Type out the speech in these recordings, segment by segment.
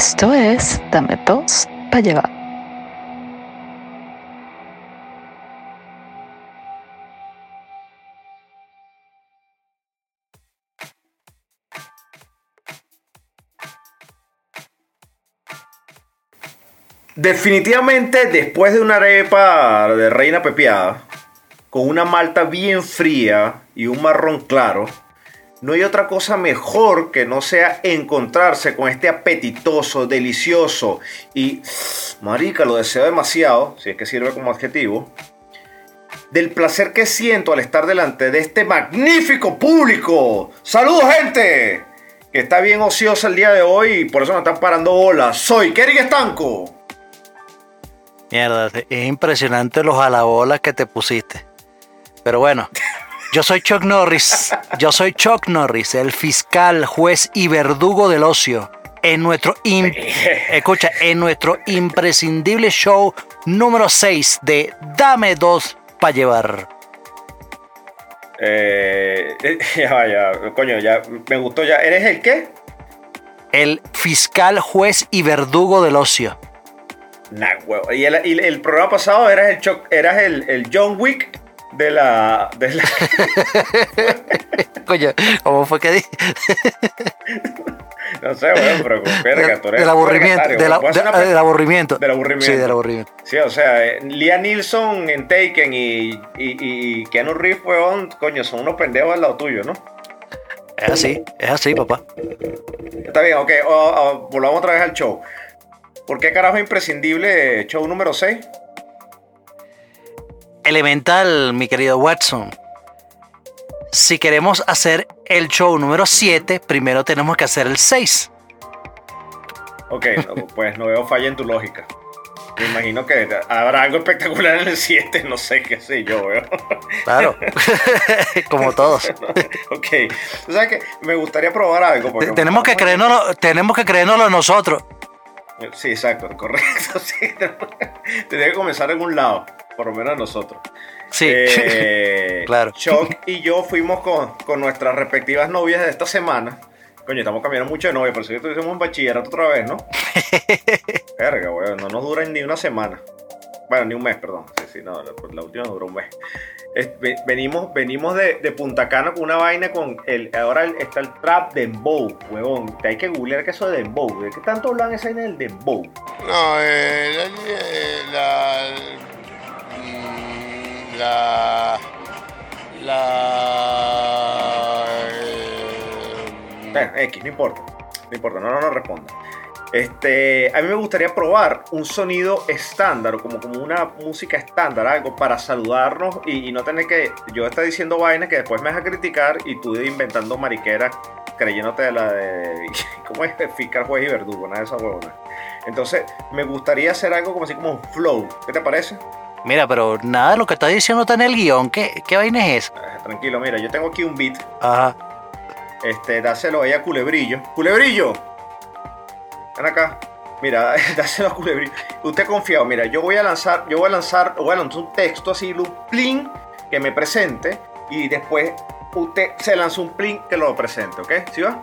Esto es Dame dos para llevar. Definitivamente, después de una arepa de reina pepiada, con una malta bien fría y un marrón claro, no hay otra cosa mejor que no sea encontrarse con este apetitoso, delicioso y, marica, lo deseo demasiado, si es que sirve como adjetivo, del placer que siento al estar delante de este magnífico público. ¡Saludos, gente! Que está bien ociosa el día de hoy y por eso no están parando bolas. Soy Kerry Estanco. Mierda, es impresionante los alabolas que te pusiste. Pero bueno, yo soy Chuck Norris. Yo soy Chuck Norris, el fiscal, juez y verdugo del ocio. En nuestro, im- escucha, en nuestro imprescindible show número 6 de Dame dos para llevar. Eh, ya vaya, coño, ya me gustó ya. ¿Eres el qué? El fiscal, juez y verdugo del ocio. Nah, huevo. Y el, y el programa pasado eras el, eras el, el John Wick de la. De la Coño, ¿cómo fue que dije? no sé, bueno, pero verga, tú eres- Del aburrimiento. de la- de- del aburrimiento. Del aburrimiento. Sí, del aburrimiento. Sí, o sea, eh, Liam Neeson en Taken y, y, y Keanu Reeves, weón, coño, son unos pendejos al lado tuyo, ¿no? Es así, es así, papá. Está bien, ok, volvamos otra vez al show. ¿Por qué carajo es imprescindible show número 6? Elemental, mi querido Watson. Si queremos hacer el show número 7, primero tenemos que hacer el 6. Ok, pues no veo falla en tu lógica. Me imagino que habrá algo espectacular en el 7, no sé qué sé yo, veo. Claro, como todos. ok, o sea que me gustaría probar algo. porque- tenemos, que creérnoslo, tenemos que creérnoslo nosotros. Sí, exacto, correcto. Sí, tendría que comenzar en un lado, por lo menos nosotros. Sí, Eh, Claro. Chuck y yo fuimos con, con nuestras respectivas novias de esta semana. Coño, estamos cambiando mucho de novia, por eso que estuvimos en bachillerato otra vez, ¿no? Verga, weón, no nos dura ni una semana. Bueno, ni un mes, perdón. Sí, sí, no, la, la última duró un mes. Es- ve- venimos venimos de, de Punta Cana con una vaina con el. Ahora el- está el trap Dembow, huevón. Te hay que googlear que eso de Dembow. ¿De qué tanto hablan esa vaina del Dembow? No, eh, la, la, la, la, eh, X, no importa. No importa, no, no, no responda. Este, a mí me gustaría probar un sonido estándar, como, como una música estándar, algo para saludarnos y, y no tener que yo estar diciendo vainas que después me vas a criticar y tú inventando mariqueras creyéndote de la de. ¿Cómo es? Fiscal, juez y verdugo, nada de esa huevona. Entonces, me gustaría hacer algo como así como un flow. ¿Qué te parece? Mira, pero nada de lo que está diciendo está en el guion. ¿Qué, qué vaina es esa? Ah, Tranquilo, mira, yo tengo aquí un beat. Ajá. Este, dáselo ahí a Culebrillo. ¡Culebrillo! Ven acá. Mira, dáselo a Culebrillo. Usted confiado, mira, yo voy a lanzar, yo voy a lanzar, voy a lanzar un texto así, un plin que me presente y después usted se lanza un plin que lo presente, ¿ok? ¿Sí va?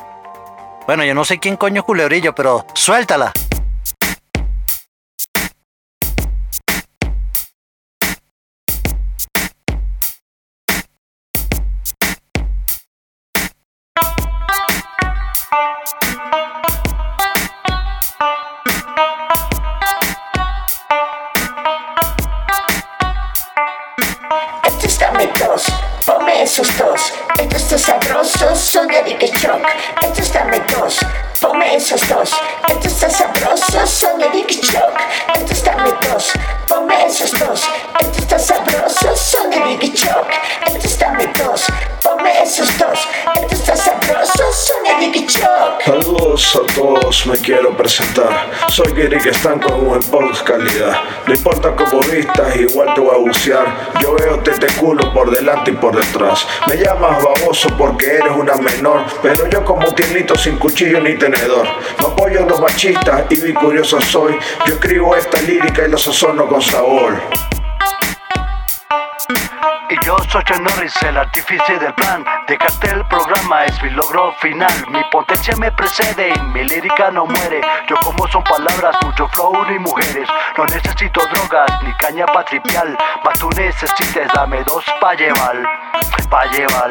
Bueno, yo no sé quién coño es culebrillo, pero suéltala. Me quiero presentar. Soy Gary que están con un podcast calidad. No importa cómo vistas, igual te voy a bucear. Yo veo tete culo por delante y por detrás. Me llamas baboso porque eres una menor. Pero yo como tiernito sin cuchillo ni tenedor. No apoyo a los machistas y mi curioso soy. Yo escribo esta lírica y la sazono con sabor. Y yo soy Chuck Norris, el artífice del plan. De cartel programa es mi logro final. Mi potencia me precede y mi lírica no muere. Yo como son palabras, mucho flow ni mujeres. No necesito drogas ni caña patripial. Mas tú necesites, dame dos pa' llevar. Pa' llevar,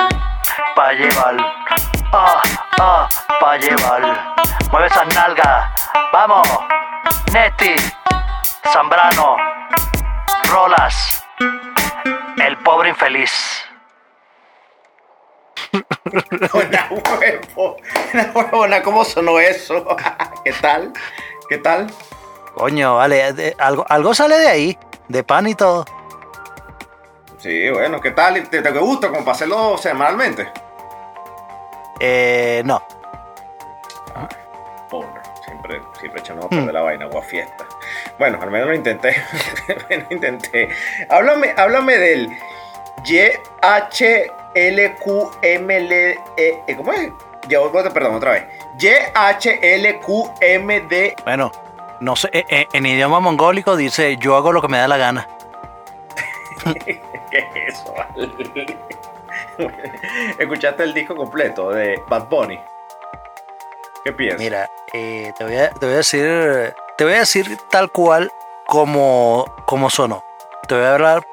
pa' llevar. Ah, ah, pa' llevar. Mueve esa nalga, vamos. Neti, Zambrano Rolas el pobre infeliz. Una huevo. Una huevona, ¿cómo sonó eso? ¿Qué tal? ¿Qué tal? Coño, vale, de- algo, algo sale de ahí, de pan y todo. Sí, bueno, ¿qué tal? ¿Te, te gusta como para hacerlo semanalmente? Eh, no. Pobre, siempre, siempre echamos a perder la vaina, o a fiesta. Bueno, al menos lo intenté. Menos intenté. Háblame, háblame del YHLQML. eh, ¿Cómo es? Ya perdón, otra vez. YHLQMD. Bueno, no sé, eh, eh, en idioma mongólico dice yo hago lo que me da la gana. ¿Qué es eso? ¿Escuchaste el disco completo de Bad Bunny? ¿Qué piensas? Mira, eh, te, voy a, te voy a decir, te voy a decir tal cual como, como sonó. Te voy a hablar.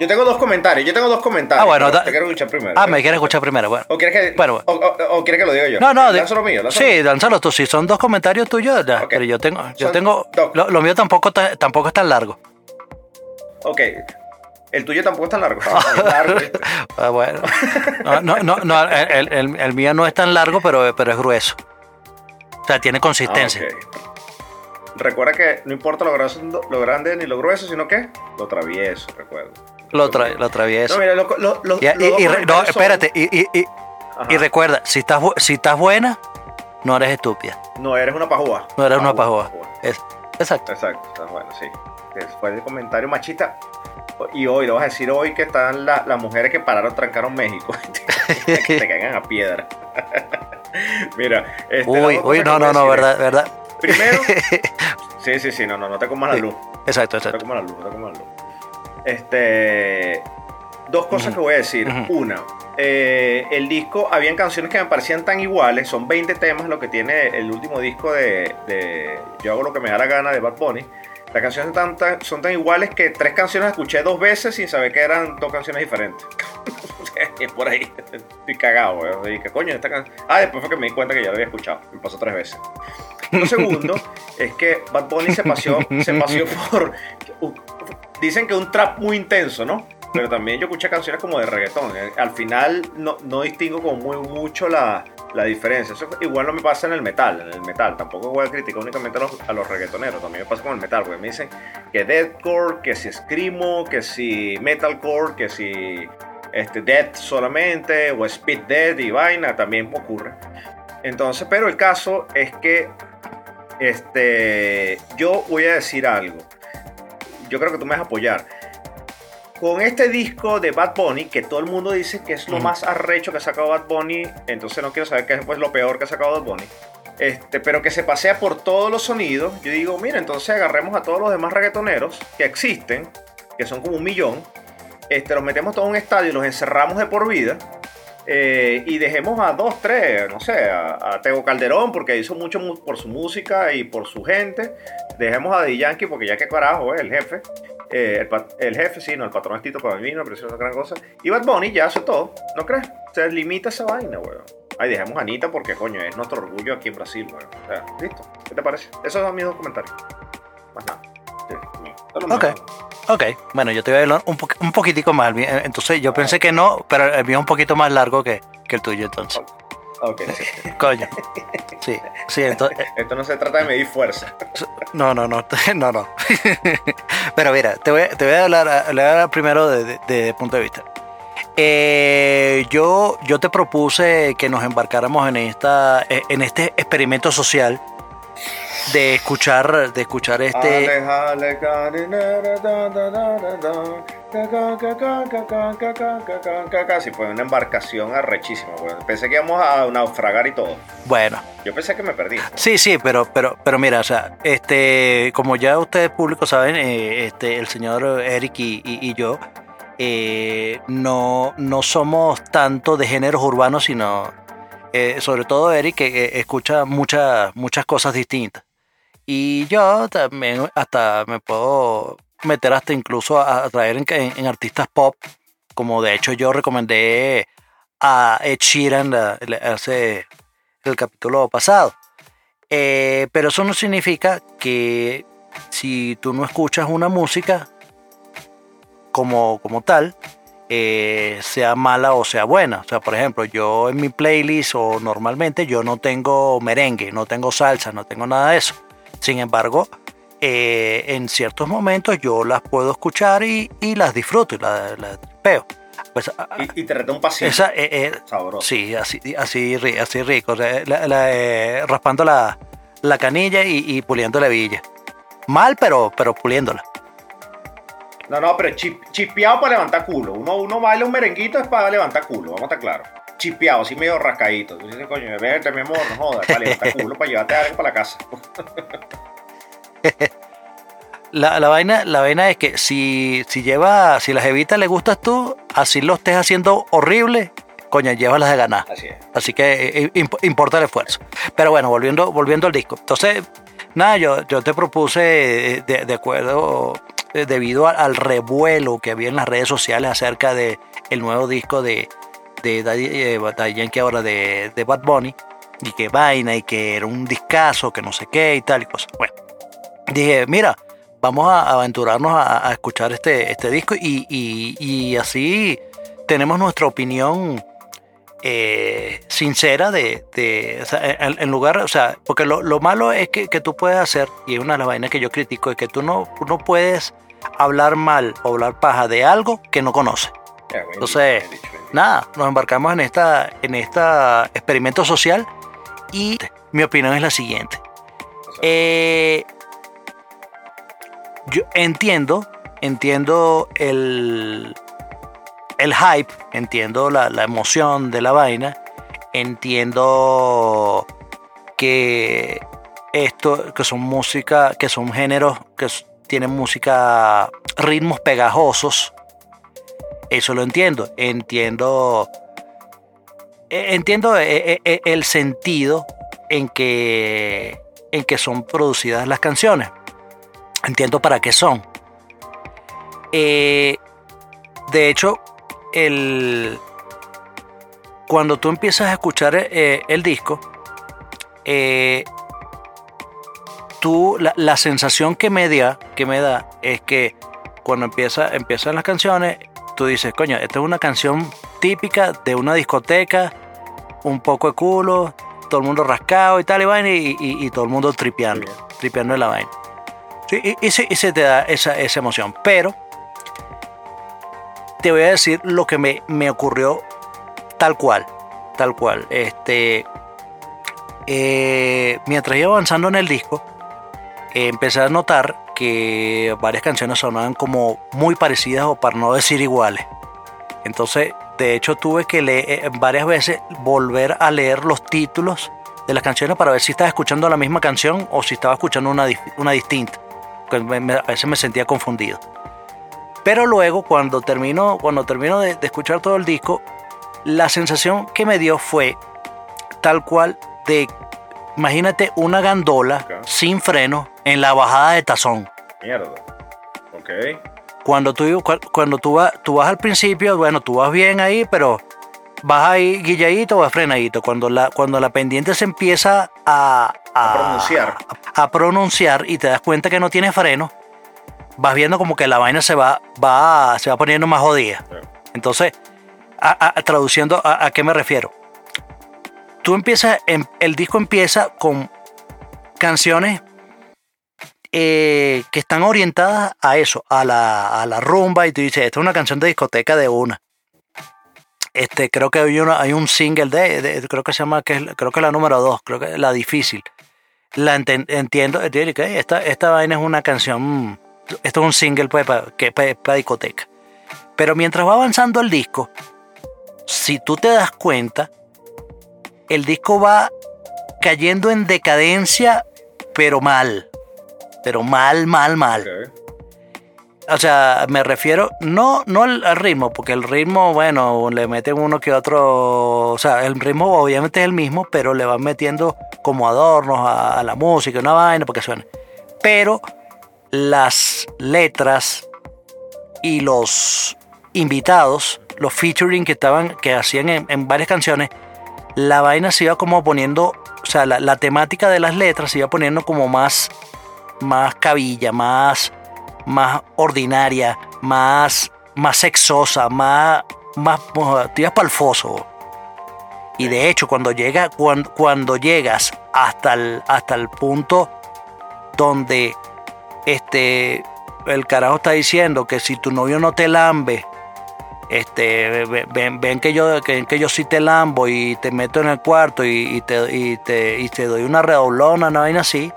Yo tengo dos comentarios. Yo tengo dos comentarios. Ah, bueno, te quiero escuchar primero. Ah, me quieres escuchar primero, bueno. ¿O quieres que, Bueno, o, o- o quieres que lo diga yo? No, no, Lánzalo mío, lánzalo sí, lánzalo tú. Si son dos comentarios tuyos, ya, pero yo tengo, yo Son tengo, lo, lo mío tampoco, ta- tampoco es tan largo. Ok. El tuyo tampoco es tan largo. Largo, ¿viste? Ah, bueno. No, no, no, el, el- el mío no es tan largo, pero, pero es grueso. O sea, tiene consistencia. Ah. Recuerda que no importa lo, grande ni lo grueso, sino que lo travieso, recuerda. Lo, tra- lo atravieso. No, mira, lo, lo, lo- Y, y- y no, son- espérate. Y, y- y- Ajá. y recuerda, si estás, si estás buena, no eres estúpida. No, eres una pajúa. No eres una Pajúa. Es, exacto. Exacto, está bueno, sí. Que Fue el comentario machista. Y hoy, lo vas a decir hoy que están la- las mujeres que pararon, trancaron México. que te caigan a piedra. Mira, este, Uy, uy, no, no, no, verdad, verdad. Primero, sí, sí, sí, no, no, no te comas la luz. exacto, No te exacto. comas la luz, no te comas la luz. Este. Dos cosas que voy a decir. Una, eh, el disco, habían canciones que me parecían tan iguales. Son 20 temas lo que tiene el último disco de, de Yo hago lo que me da la gana de Bad Bunny. Las canciones tan- tan- son tan iguales que tres canciones escuché dos veces sin saber que eran dos canciones diferentes. Es por ahí. Estoy cagado, weón. Y que coño, esta can- Ah, después fue que me di cuenta que ya lo había escuchado. Me pasó tres veces. Lo segundo es que Bad Bunny se paseó, se paseó por. Dicen que un trap muy intenso, ¿no? Pero también yo escuché canciones como de reggaetón. Eh, Al final no, no distingo como muy mucho la, la diferencia. Eso igual no me pasa en el metal. En el metal tampoco voy a criticar únicamente a los, a los reggaetoneros. También me pasa con el metal, porque me dicen que deathcore, que si screamo, que si metalcore, que si este, death solamente, o speed death y vaina, también ocurre. Entonces, pero el caso es que este, yo voy a decir algo. Yo creo que tú me vas a apoyar. Con este disco de Bad Bunny, que todo el mundo dice que es lo más arrecho que ha sacado Bad Bunny, entonces no quiero saber qué es pues, lo peor que ha sacado Bad Bunny. Este, pero que se pasea por todos los sonidos. Yo digo, mira, entonces agarremos a todos los demás reggaetoneros que existen, que son como un millón, este, los metemos todos en un estadio y los encerramos de por vida. Eh, y dejemos a dos, tres, no sé, a, a Tego Calderón porque hizo mucho mu- por su música y por su gente. Dejemos a Daddy Yankee porque ya que carajo es el jefe. Eh, el, jefe, sí, no, el patrón es Tito para mí, no, pero eso es otra gran cosa. Y Bad Bunny ya hace todo, ¿no crees? Se limita esa vaina, weón. Ay, dejemos a Anita porque, coño, es nuestro orgullo aquí en Brasil, weón. O sea, listo. ¿Qué te parece? Esos son mis dos comentarios. Más nada. Sí, no. Ok. Ok, bueno, yo te voy a hablar un, po- un poquitico más. eh, Entonces, yo pensé que no, pero el mío es un poquito más largo que, que el tuyo, entonces. Ok, sí. Coño. Sí, sí, entonces. eh, Esto no se trata de medir fuerza. No, no, no, no, no. Pero mira, te voy, a- te voy a hablar, a- primero de, de- de punto de vista. Eh, yo, yo te propuse que nos embarcáramos en esta, eh, en este experimento social de escuchar, de escuchar este. Casi fue una embarcación arrechísima. Pensé que íbamos a naufragar y todo. Bueno. Yo pensé que me perdí. Sí, sí, pero, pero, pero mira, o sea, este, como ya ustedes públicos saben, este, el señor Eric y, yo no, no somos tanto de géneros urbanos, sino eh, sobre todo Eric, que escucha muchas muchas cosas distintas. Y yo también hasta me puedo meter hasta incluso a, traer en, artistas pop, como de hecho yo recomendé a Ed Sheeran hace el capítulo pasado. Eh, pero eso no significa que si tú no escuchas una música como, como tal, eh, sea mala o sea buena. O sea, por ejemplo, yo en mi playlist o normalmente yo no tengo merengue, no tengo salsa, no tengo nada de eso. Sin embargo, eh, en ciertos momentos yo las puedo escuchar y, y las disfruto y las, las tripeo. Pues, a- Y, y te reta un pasito. esa, eh, eh, Sabroso. Sí, así, así, así rico. o sea, la- la, eh, raspando la, la canilla y, y puliendo la villa. Mal, pero, pero puliéndola. No, no, pero chip, chipeado para levantar culo. Uno, uno baila un merenguito es para levantar culo, vamos a estar claros. Chipeado, así medio rascadito. Tú dices, coño, vete, mi amor, no jodas, para levantar culo, para llevarte algo para la casa. La, la vaina, la vaina es que si, si lleva, si las evitas le gustas tú, así lo estés haciendo horrible, coño, llévalas de ganar. Así es. Así que eh, imp- importa el esfuerzo. Pero bueno, volviendo, volviendo al disco. Entonces, nada, yo, yo te propuse, eh, de, de acuerdo, eh, debido a- al revuelo que había en las redes sociales acerca de el nuevo disco de, de Daddy, eh, Yankee ahora de, de Bad Bunny, y que vaina, y que era un discazo, que no sé qué, y tal y cosas. Bueno, dije, mira, vamos a aventurarnos a, escuchar este, este disco y, y- y así tenemos nuestra opinión eh, sincera de, de- en, lugar, o sea, porque lo, lo malo es que, que tú puedes hacer, y es una de las vainas que yo critico, es que tú no, no puedes hablar mal o hablar paja de algo que no conoces. Entonces. Nada, nos embarcamos en esta, en esta experimento social y mi opinión es la siguiente. Eh, yo entiendo, entiendo el, el hype, entiendo la, la emoción de la vaina, entiendo que esto, que son música, que son géneros que tienen música, ritmos pegajosos. Eso lo entiendo. Entiendo. eh, Entiendo eh, eh, el sentido en que, en que son producidas las canciones. Entiendo para qué son. Eh, de hecho, el, cuando tú empiezas a escuchar eh, el disco, eh, tú, la, la sensación que me, da, que me da es que cuando empieza, empiezan las canciones, tú dices, coño, esta es una canción típica de una discoteca, un poco de culo, todo el mundo rascado y tal, y vaina, y, y- y todo el mundo tripeando, tripeando en la vaina. Sí, y, y se, y se te da esa, esa emoción. Pero te voy a decir lo que me, me ocurrió tal cual, tal cual. Este, eh, mientras iba avanzando en el disco, eh, empecé a notar que varias canciones sonaban como muy parecidas o para no decir iguales. Entonces, de hecho, tuve que leer eh, varias veces volver a leer los títulos de las canciones para ver si estaba escuchando la misma canción o si estaba escuchando una, una distinta. A veces me sentía confundido. Pero luego, cuando termino, cuando termino de, de escuchar todo el disco, la sensación que me dio fue tal cual de, imagínate una gandola sin freno en la bajada de tazón. Mierda. Ok. Cuando tú, cu- cuando tú, vas, tú vas al principio, bueno, tú vas bien ahí, pero vas ahí guilladito o vas frenadito. Cuando la, cuando la pendiente se empieza a, A pronunciar. a, a pronunciar y te das cuenta que no tiene freno, vas viendo como que la vaina se va, va, se va poniendo más jodida. Entonces, traduciendo, a qué me refiero? Tú empiezas, em- el disco empieza con canciones eh, que están orientadas a eso, a la, a la rumba, y tú dices, esta es una canción de discoteca de una. Este, creo que hay, una, hay un single de, creo que se llama, que es, creo que es la número dos, creo que es la difícil. La enten- entiendo, que esta, esta vaina es una canción, esto es un single pues, para, para discoteca. Pero mientras va avanzando el disco, si tú te das cuenta, el disco va cayendo en decadencia, pero mal. Pero mal, mal, mal. O sea, me refiero no, no al, al ritmo, porque el ritmo, bueno, le meten uno que otro, o sea, el ritmo obviamente es el mismo, pero le van metiendo como adornos a, a la música, una vaina para que suene. Pero las letras y los invitados, los featuring que estaban, que hacían en, en varias canciones, la vaina se iba como poniendo, o sea, la, la temática de las letras se iba poniendo como más, más cabilla, más, más ordinaria, más, más sexosa, más, más, tiras para el foso. Y de hecho, cuando llega, cuando, cuando llegas hasta el, hasta el punto donde este el carajo está diciendo que si tu novio no te lambe, este, ve- ven, ven que yo que, que yo sí te lambo y te meto en el cuarto y, y te, y, te, y te doy una redoblona, una vaina así.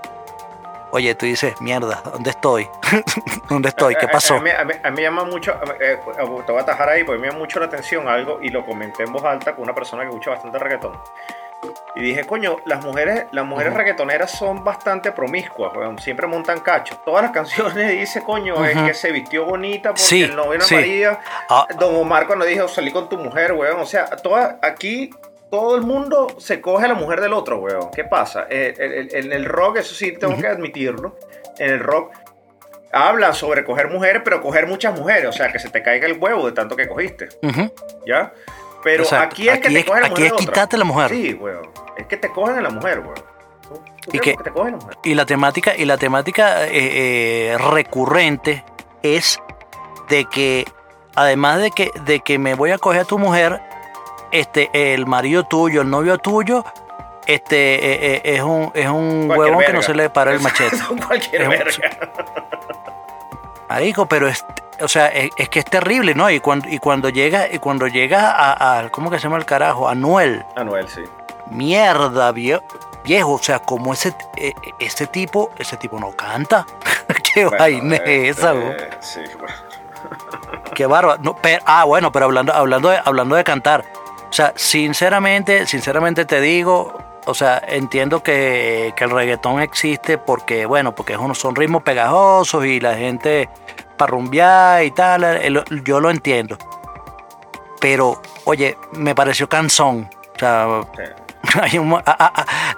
Oye, tú dices, mierda, ¿dónde estoy? ¿Dónde estoy? ¿Qué A- a- pasó? A, mí, a mí- a mí me llama mucho, eh, te voy a atajar ahí, porque me llama mucho la atención algo y lo comenté en voz alta con una persona que escucha bastante reggaetón. Y dije, coño, las mujeres, las mujeres reggaetoneras son bastante promiscuas, weón, siempre montan cacho. Todas las canciones dice, coño, es Ujú. que se vistió bonita porque Sí, el novio no sí. María. Ah. Don Omar cuando dijo, salí con tu mujer, weón. O sea, toda, aquí todo el mundo se coge a la mujer del otro, weón. ¿Qué pasa? Eh, En el rock, eso sí tengo que admitirlo, en el rock hablan sobre coger mujeres, pero coger muchas mujeres, o sea, que se te caiga el huevo de tanto que cogiste. ¿ya? Pero Exacto. aquí es que Aquí te es- cogen la aquí mujer es quitarte la mujer. Sí, weón. Es que te cogen a la mujer, weón. Y que- te cogen a la mujer. y la temática y la temática eh, eh, recurrente es de que además de que de que me voy a coger a tu mujer este el marido tuyo el novio tuyo este eh, es un es un Cualquier huevón que no se le para el machete Cualquier Es un- verga. marico pero es o sea es, es que es terrible no y cuando y cuando llega y cuando llega a, a- cómo que se llama el carajo Anuel Anuel, sí. mierda vie- viejo o sea como ese eh, ese tipo ese tipo no canta qué Bueno, vaina este, es esa güey? Sí, bueno. Qué bárbaro. No, pero- ah, bueno, pero hablando, hablando, de, hablando de cantar. O sea, sinceramente, sinceramente te digo, o sea, entiendo que, que el reggaetón existe porque, bueno, porque son ritmos pegajosos y la gente para rumbear y tal, el- yo lo entiendo. Pero, oye, me pareció canzón. O sea, Sí. hay un mo-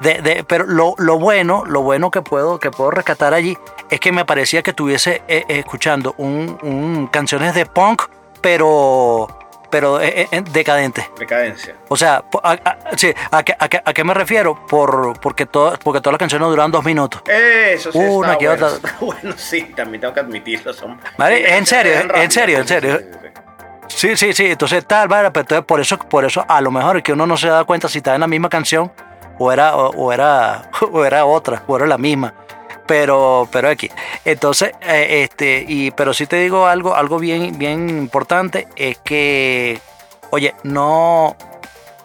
de- de- pero lo, lo bueno, lo bueno que puedo, que puedo rescatar allí es que me parecía que estuviese eh, eh, escuchando un, un- canciones de punk, pero pero eh, eh, decadente. Decadencia. O sea, a, a- sí, ¿a, qué, a a qué me refiero? Por, porque, todo, porque todas las canciones duran dos minutos. Eso sí Una está que bueno. otra. está bueno, sí, también tengo que admitirlo. Son, Vale, sí, en serio, en serio, en serio. sí, sí, sí. Entonces tal, vale, pero entonces por eso, por eso a lo mejor es que uno no se da cuenta si está en la misma canción o era, o, o era, o era otra, o era la misma. Pero, pero aquí. Entonces, eh, este, y, pero sí te digo algo, algo bien, bien importante, es que, oye, no,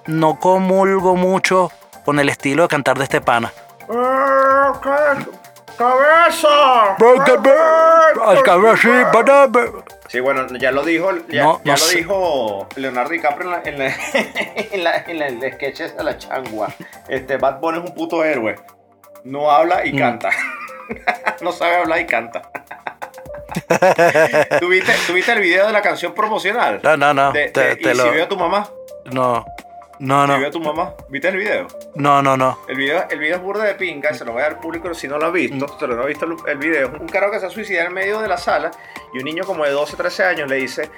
no comulgo mucho con el estilo de cantar de este pana. ¡Ah, ca- ¡Cabeza! Sí, bueno, ya lo dijo, ya, No, ya no lo sé. dijo Leonardo DiCaprio en, la, en, la, en, la- en la- el sketch de la changua. Este, Bad Bunny es un puto héroe. No habla y Mm. canta. no sabe hablar y canta. ¿Tuviste, ¿Tuviste el video de la canción promocional? No, no, no. De, te- de- te ¿Y lo- si vio a tu mamá? no, no, ¿Si vio no, a tu mamá? ¿Viste el video? no, no, no. El video, el video es burda de pinga, se lo voy a dar al público si no lo ha visto, Mm. si no ha visto el- video. Un carajo que se suicida en medio de la sala y un niño como de 12, 13 años le dice,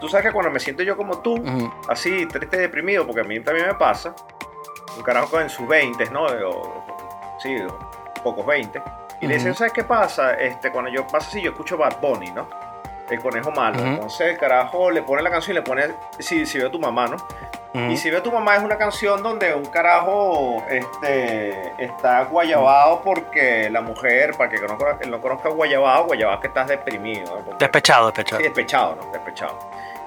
tú sabes que cuando me siento yo como tú, así, triste y deprimido, porque a mí también me pasa, un carajo en sus 20, ¿no? O- sí, o pocos 20. Y le dice, Ujú. ¿sabes qué pasa? Este, cuando yo pasa así, yo escucho Bad Bunny, ¿no? El conejo malo. Entonces el carajo le pone la canción y le pone, si, si veo a tu mamá, ¿no? Y si veo a tu mamá es una canción donde un carajo este, está guayabado porque la mujer, para que no, conozca- no conozca guayabado, guayabado es que estás deprimido. ¿no? Porque- Despechado, despechado. sí, despechado, ¿no? Despechado.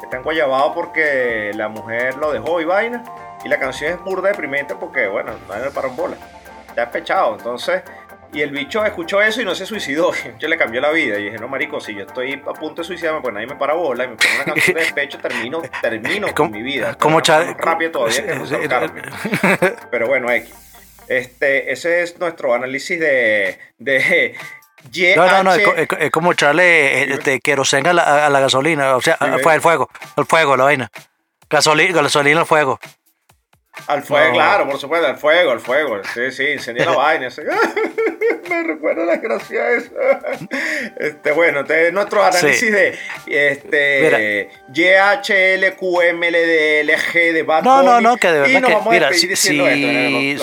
Está en guayabado porque la mujer lo dejó y vaina. Y la canción es burda deprimente porque, bueno, nadie le paró en bola. Está despechado. Entonces, y el bicho escuchó eso y no se suicidó. Yo le cambió la vida. Y dije, no, marico, si yo estoy a punto de suicidarme, pues nadie me para bola y me pone una canción de despecho, termino, termino con mi vida. como más rápido todavía que. Pero bueno, X. Este, ese es nuestro análisis de, de YH, No, no, no, es, co- es co- es como echarle eh, este, queroseno a la, a la gasolina, o sea, el fuego, el fuego, la vaina. Gasolina, gasolina al fuego. Al fuego, No. claro, por supuesto, al fuego, al fuego. Sí, sí, incendió la vaina. Me recuerda la gracia esa. Este, bueno, este es nuestro análisis Sí. de este YHLQMLDLG de Bad No, no, Bunny, no, que de y verdad nos que, vamos a mira, despedir si, si, esto, lo-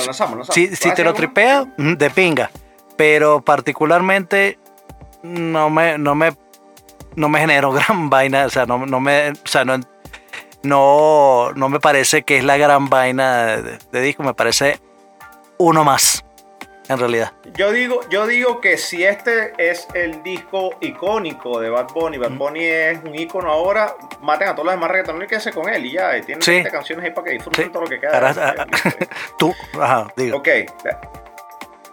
lo lanzamos, lo lanzamos. si- ¿Vas si a te lo tripea, mm, de pinga. Pero particularmente no me, no me, no me generó gran vaina, o sea, no, no me, o sea, no, no, no me parece que es la gran vaina de, de disco, me parece uno más, en realidad. Yo digo, yo digo que si este es el disco icónico de Bad Bunny, Bad Bunny es un icono ahora, maten a todos los demás reggaetoneros y quédense con él y ya, y tienen Sí. 20 canciones ahí para que disfruten Sí. todo lo que queda. Ahora, ah, Tú, ajá, digo. ok.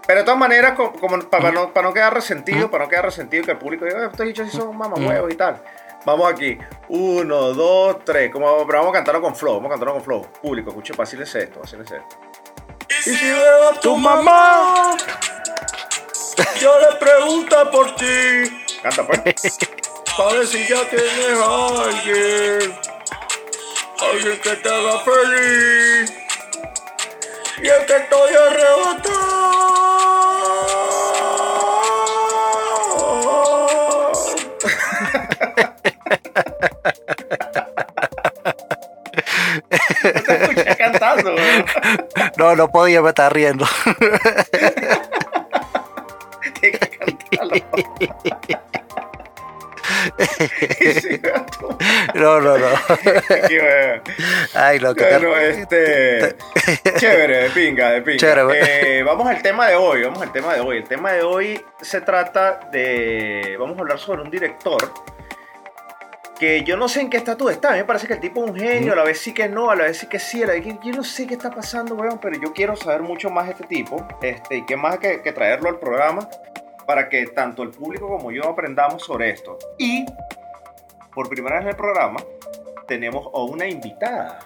Pero de todas maneras, co- como, para, no, para no quedar resentido, para no quedar resentido que el público diga, "Eh, estos dichos sí son mamahuevos y tal. Vamos aquí. Uno, dos, tres. Como, pero vamos a cantarlo con flow. Vamos a cantarlo con flow. Público, escuche, vacílese esto, vacílese esto. Y si veo a tu mamá, yo le pregunto por ti. Canta pues. Para ver si ya tienes a alguien. Alguien que te haga feliz. Y es que estoy arrebatado. No te escuché cantando, weón. No, no podía, me estaba riendo. Tienes que cantarlo. No, no, no. Ay, no, que Bueno, este. Chévere, de pinga, de pinga. Chévere. Eh, vamos al tema de hoy, vamos al tema de hoy. El tema de hoy se trata de. Vamos a hablar sobre un director que yo no sé en qué estatus está. A mí me parece que el tipo es un genio, a la vez sí que no, a la vez sí que sí, a la vez que yo no sé qué está pasando, weón, pero yo quiero saber mucho más de este tipo. Este, y qué más que, que traerlo al programa para que tanto el público como yo aprendamos sobre esto. Y por primera vez en el programa tenemos a una invitada.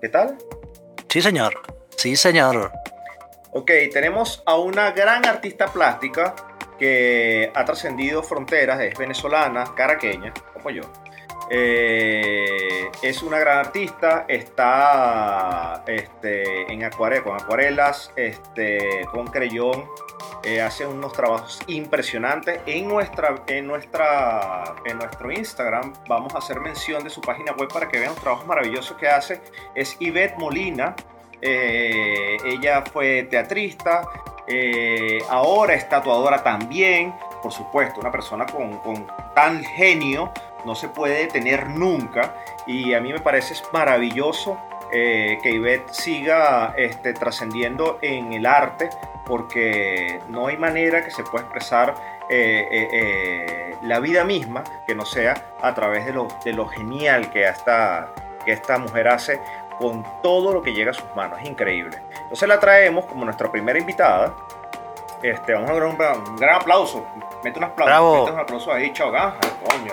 ¿Qué tal? Sí, señor. Sí, señor. Ok, tenemos a una gran artista plástica que ha trascendido fronteras, es venezolana, caraqueña, como yo. Eh, es una gran artista, está este, en acuarela, con acuarelas, este, con creyón, eh, hace unos trabajos impresionantes. En, nuestra, en, nuestra, en nuestro Instagram vamos a hacer mención de su página web para que vean los trabajos maravillosos que hace. Es Ivette Molina, eh, ella fue teatrista, ahora es tatuadora también. Por supuesto, una persona con, con tan genio no se puede detener nunca. Y a mí me parece maravilloso eh, que Ivette siga este, trascendiendo en el arte, porque no hay manera que se pueda expresar eh, eh, la vida misma que no sea a través de lo, de lo genial que esta, que esta mujer hace con todo lo que llega a sus manos. Es increíble. Entonces la traemos como nuestra primera invitada. Este, vamos a dar un, un gran aplauso. Mete un aplauso. Mete un aplauso ahí, Choga. Coño,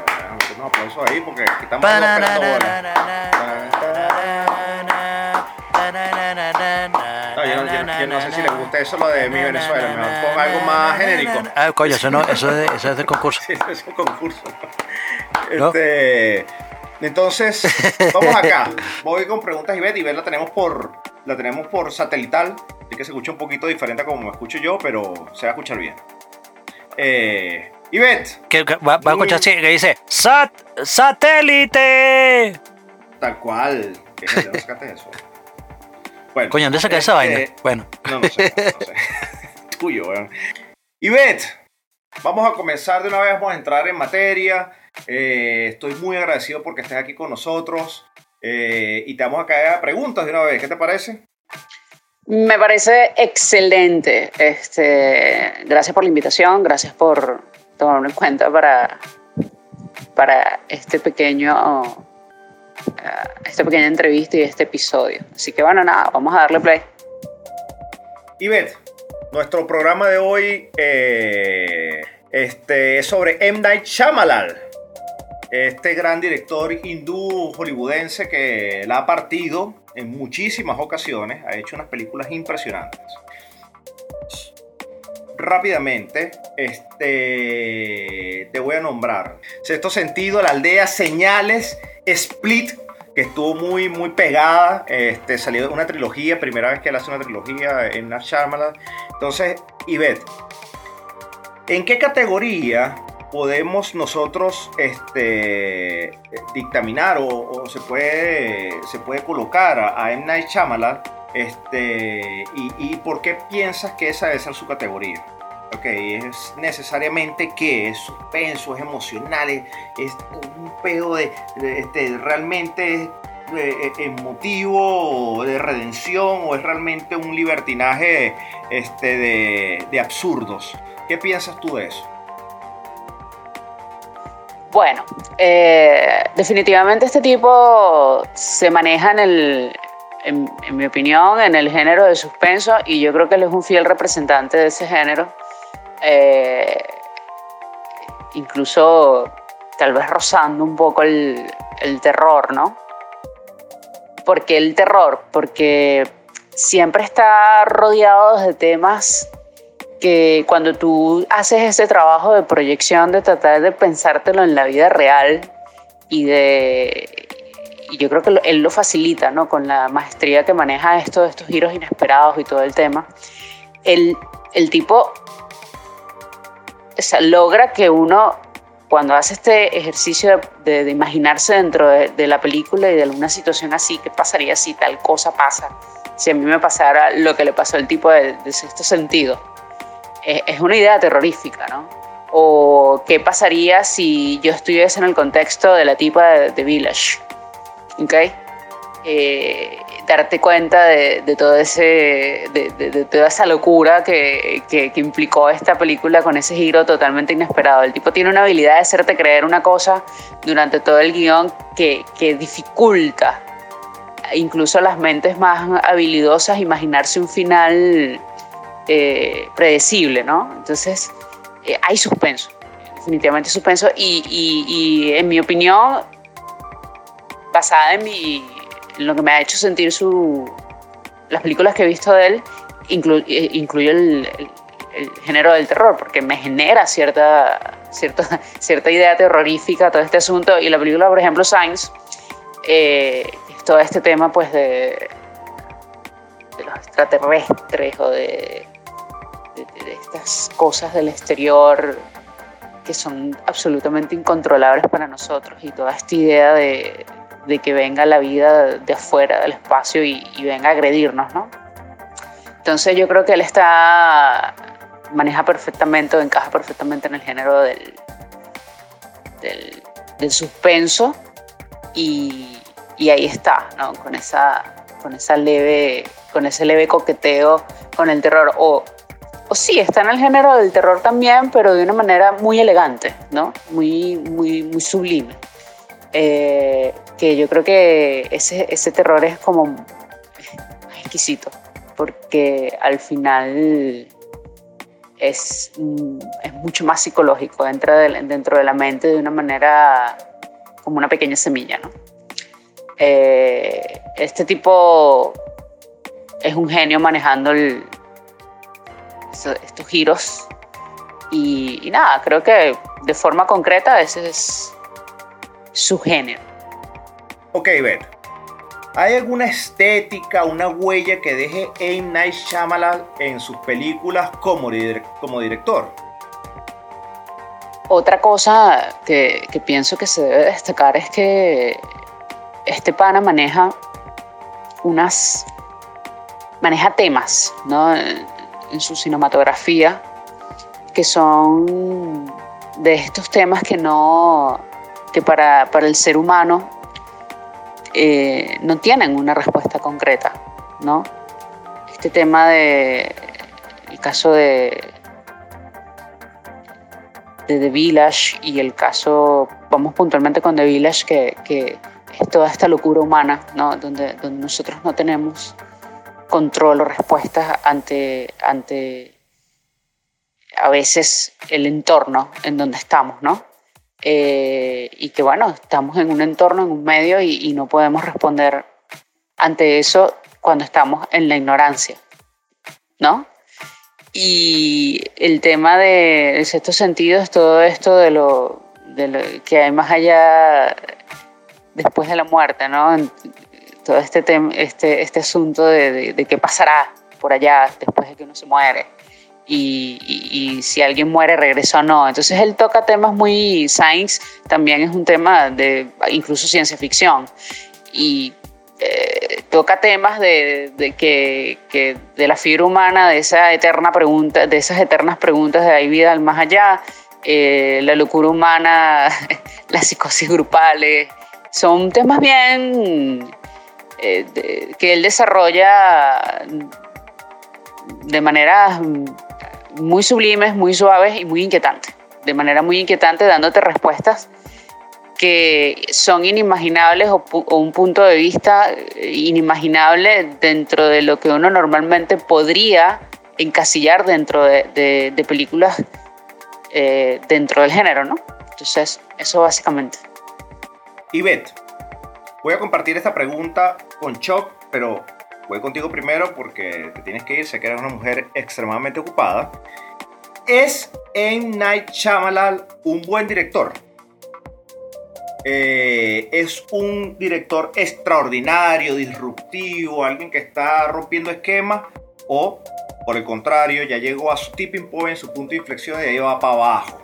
mete unos aplausos ahí porque aquí estamos esperando. No, yo, no, yo- yo no sé si les gusta eso lo de mi Venezuela. Mejor ponga algo más genérico. Ah, coño, eso, no, eso, es, de- eso es de concurso. Sí, es un concurso. Este, entonces, vamos acá. Voy con preguntas y y la tenemos por la tenemos por satelital, así que se escucha un poquito diferente a como me escucho yo, pero se va a escuchar bien. Eh, Ivette, Que, que va, va a escuchar así, que dice Sat satélite. tal cual. ¿Qué es eso? ¿No sacaste eso? Bueno, Coño, ¿dónde saca esa este, vaina? Bueno, No, no sé, no sé. Tuyo, weón. Ivette, vamos a comenzar de una vez, vamos a entrar en materia. Eh, estoy muy agradecido porque estés aquí con nosotros. Eh, y te vamos a caer a preguntas de una vez. ¿Qué te parece? Me parece excelente. Este, gracias por la invitación, gracias por tomarme en cuenta para, para este pequeño, eh, esta pequeña entrevista y este episodio. Así que bueno, nada, vamos a darle play. Ivette, nuestro programa de hoy eh, este, es sobre M. Night Shyamalan. Este gran director hindú hollywoodense que la ha partido en muchísimas ocasiones, ha hecho unas películas impresionantes. Rápidamente, este, te voy a nombrar. Sexto sentido, la aldea, señales, Split, que estuvo muy, muy pegada. Este, salió una trilogía, primera vez que él hace una trilogía en Nash Shyamalan. Entonces, Ivette, ¿en qué categoría podemos nosotros este, dictaminar o, o se, puede, se puede colocar a, a M. Night Shyamalan este, y, y por qué piensas que esa debe ser su categoría? Ok, es necesariamente que es suspenso, es emocional, es, es un pedo de, este, realmente eh, emotivo, de redención, o es realmente un libertinaje este, de, de absurdos. ¿Qué piensas tú de eso? Bueno, eh, definitivamente este tipo se maneja en el, en, en, mi opinión, en el género de suspenso y yo creo que él es un fiel representante de ese género. Eh, incluso tal vez rozando un poco el, el terror, ¿no? ¿Por qué el terror? Porque siempre está rodeado de temas que cuando tú haces ese trabajo de proyección, de tratar de pensártelo en la vida real y de... Y yo creo que él lo facilita, ¿no? Con la maestría que maneja esto, estos giros inesperados y todo el tema. El, el tipo o sea, logra que uno, cuando hace este ejercicio de, de, imaginarse dentro de, de, la película y de alguna situación así, ¿qué pasaría si tal cosa pasa? Si a mí me pasara lo que le pasó al tipo de, de sexto sentido. Es, es una idea terrorífica, ¿no? O qué pasaría si yo estuviese en el contexto de la tipa de, de Village. ¿Ok? Eh, darte cuenta de, de todo ese, de, de, de, toda esa locura que, que, que, implicó esta película con ese giro totalmente inesperado. El tipo tiene una habilidad de hacerte creer una cosa durante todo el guion que, que dificulta incluso a las mentes más habilidosas imaginarse un final eh, predecible, ¿no? Entonces, eh, hay suspenso, definitivamente suspenso, y, y, y en mi opinión, basada en mi lo que me ha hecho sentir su, las películas que he visto de él, inclu, eh, incluye el, el, el, género del terror, porque me genera cierta, cierta, cierta idea terrorífica todo este asunto. Y la película, por ejemplo, Signs, eh, todo este tema pues de, de los extraterrestres o de, de, de estas cosas del exterior que son absolutamente incontrolables para nosotros y toda esta idea de, de que venga la vida de afuera del espacio y, venga a agredirnos, ¿no? Entonces yo creo que él está, maneja perfectamente o encaja perfectamente en el género del, del, del suspenso y, y, ahí está, ¿no? Con esa, con esa leve, con ese leve coqueteo con el terror. O, o sí, está en el género del terror también, pero de una manera muy elegante, ¿no? Muy, muy, muy sublime. Eh, que yo creo que ese, ese terror es como exquisito, porque al final es, es mucho más psicológico, entra de, dentro de la mente de una manera como una pequeña semilla, ¿no? Eh, este tipo es un genio manejando el, estos giros y, y, nada, creo que de forma concreta ese es su género. Ok, Beth. ¿Hay alguna estética, una huella que deje M. Night Shyamalan en sus películas como, como director? Otra cosa que, que, pienso que se debe destacar es que este pana maneja unas maneja temas ¿no? en su cinematografía que son de estos temas que no que para, para el ser humano eh, no tienen una respuesta concreta, ¿no? Este tema de el caso de de The Village y el caso, vamos puntualmente con The Village, que, es toda esta locura humana, ¿no? Donde, donde nosotros no tenemos control o respuestas ante, ante a veces el entorno en donde estamos, ¿no? Eh, y que bueno, estamos en un entorno, en un medio y, y, no podemos responder ante eso cuando estamos en la ignorancia, ¿no? Y el tema de sexto sentido es todo esto de lo, de lo que hay más allá después de la muerte, ¿no? Todo este, tem- este, este asunto de, de- de qué pasará por allá después de que uno se muere. Y, y- y si alguien muere, regresa o no. Entonces él toca temas muy science, también es un tema de incluso ciencia ficción. Y eh, toca temas de, de que, que de la fibra humana, de esa eterna pregunta, de esas eternas preguntas de hay vida al más allá, eh, la locura humana, las psicosis grupales, son temas bien eh, de- que él desarrolla de maneras muy sublimes, muy suaves y muy inquietantes. De manera muy inquietante, dándote respuestas que son inimaginables o, o un punto de vista eh, inimaginable dentro de lo que uno normalmente podría encasillar dentro de, de- de películas eh, dentro del género, ¿no? Entonces, eso básicamente. Ivette, voy a compartir esta pregunta con Choc, pero voy contigo primero porque te tienes que ir, sé que eres una mujer extremadamente ocupada. ¿Es M. Night Shyamalan un buen director? Eh, ¿Es un director extraordinario, disruptivo, alguien que está rompiendo esquemas? ¿O, por el contrario, ya llegó a su tipping point, su punto de inflexión y ahí va para abajo?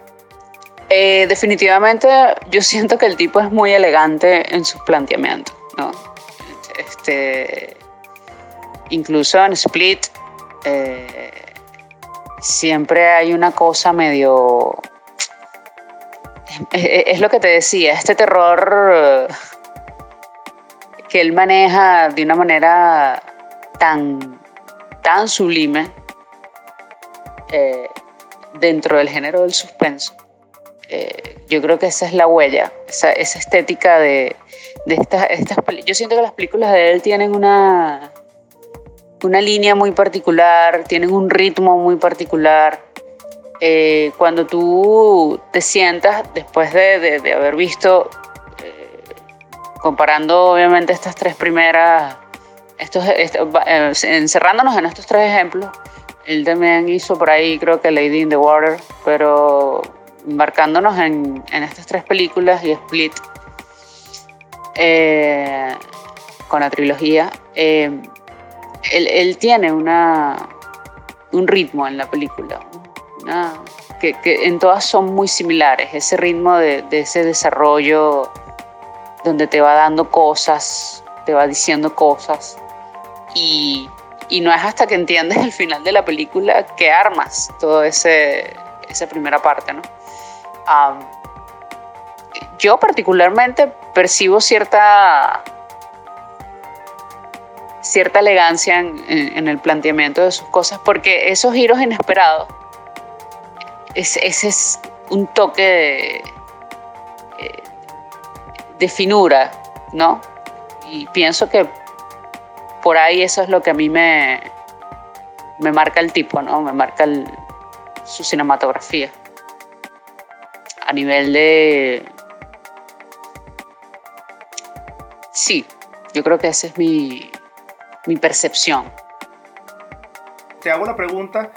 Eh, definitivamente yo siento que el tipo es muy elegante en sus planteamientos, ¿no? Este, incluso en Split eh, siempre hay una cosa medio... Es, es lo que te decía, este terror eh, que él maneja de una manera tan, tan sublime eh, dentro del género del suspenso. Eh, yo creo que esa es la huella, esa, esa estética de, de estas, estas Yo siento que las películas de él tienen una, una línea muy particular, tienen un ritmo muy particular. Eh, cuando tú te sientas después de, de- de haber visto, eh, comparando obviamente estas tres primeras, estos, estos- eh, encerrándonos en estos tres ejemplos, él también hizo por ahí creo que Lady in the Water, pero embarcándonos en, en estas tres películas y Split eh, con la trilogía, eh, él, tiene una, un ritmo en la película, que, en todas son muy similares, ese ritmo de, ese desarrollo donde te va dando cosas, te va diciendo cosas y, y no es hasta que entiendes el final de la película que armas toda esa primera parte, ¿no? Am, yo particularmente percibo cierta cierta elegancia en, el planteamiento de sus cosas porque esos giros inesperados es- ese es un toque de, eh, de finura, ¿no? Y pienso que por ahí eso es lo que a mí me, me marca el tipo, ¿no? Me marca su cinematografía. A nivel de... Sí, yo creo que esa es mi, mi percepción. te hago la pregunta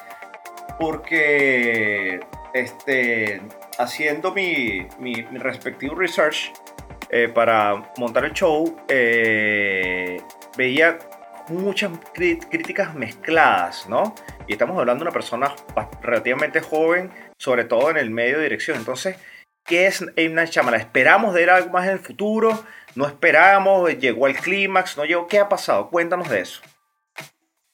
porque este, haciendo mi, mi- respectivo research eh, para montar el show, eh, veía muchas críticas mezcladas, ¿no? Y estamos hablando de una persona relativamente joven, sobre todo en el medio de dirección. Entonces, ¿qué es M. Night Shyamalan? ¿Esperamos de él algo más en el futuro? ¿No esperamos? ¿Llegó al clímax? ¿No llegó? ¿Qué ha pasado? Cuéntanos de eso.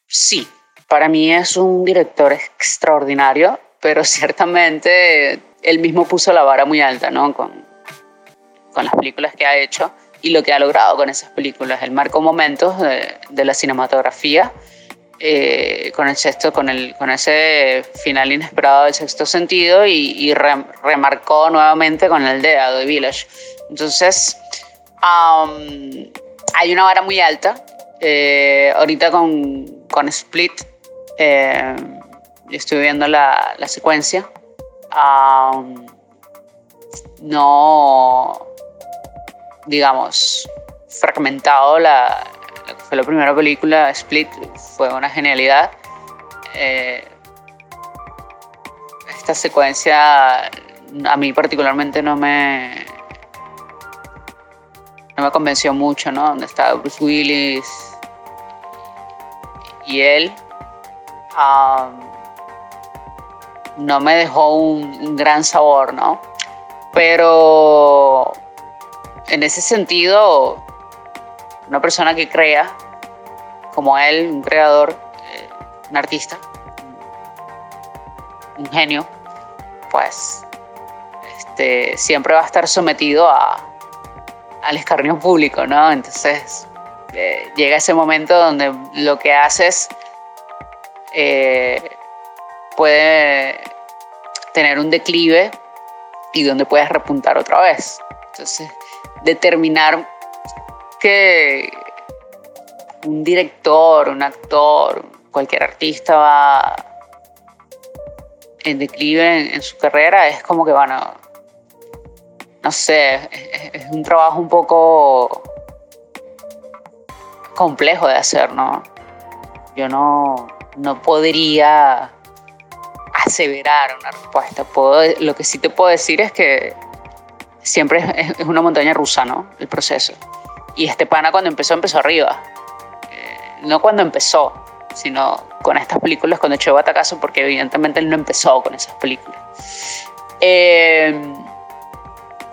Sí, para mí es un director extraordinario, pero ciertamente él mismo puso la vara muy alta, ¿no? Con, con las películas que ha hecho y lo que ha logrado con esas películas. Él marcó momentos de, de la cinematografía eh, con el sexto, con, el, con ese final inesperado del sexto sentido y, y re- remarcó nuevamente con el de Village. Entonces, hay una vara muy alta. Eh, ahorita con, con Split, eh, estoy viendo la, la secuencia. No, digamos, fragmentado la, fue la primera película, Split, fue una genialidad. Eh, esta secuencia a mí particularmente no me no me convenció mucho, ¿no? Donde está Bruce Willis y él. um, no me dejó un gran sabor, ¿no? Pero en ese sentido, una persona que crea, como él, un creador, eh, un artista, un genio, pues este, siempre va a estar sometido a, al escarnio público, ¿no? Entonces eh, llega ese momento donde lo que haces eh, puede tener un declive y donde puedes repuntar otra vez. Entonces, determinar que un director, un actor, cualquier artista va en declive en, su carrera es como que, bueno, no sé, es, es un trabajo un poco complejo de hacer, ¿no? Yo no, no podría aseverar una respuesta. Puedo, lo que sí te puedo decir es que siempre es, es una montaña rusa, ¿no? El proceso. Y este pana cuando empezó, empezó arriba. Eh, no cuando empezó, sino con estas películas, cuando echó batacazo, porque evidentemente él no empezó con esas películas. Eh,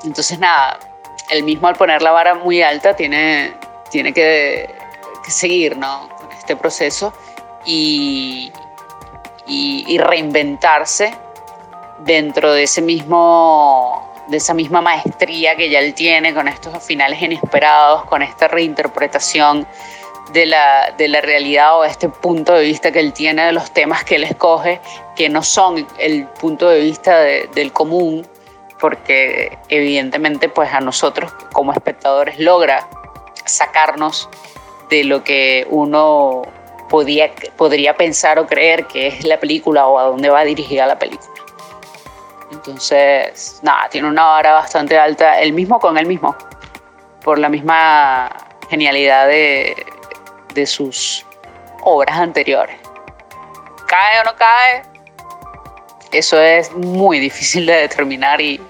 entonces, nada, él mismo al poner la vara muy alta tiene, tiene que, seguir, ¿no? Con este proceso y reinventarse dentro de ese mismo de esa misma maestría que ya él tiene con estos finales inesperados, con esta reinterpretación de la, de la realidad o este punto de vista que él tiene de los temas que él escoge, que no son el punto de vista de- del común, porque evidentemente pues a nosotros como espectadores logra sacarnos de lo que uno podía, podría pensar o creer que es la película o a dónde va dirigida la película. Entonces, nada, tiene una vara bastante alta, el mismo con él mismo, por la misma genialidad de, de sus obras anteriores. ¿Cae o no cae? Eso es muy difícil de determinar y,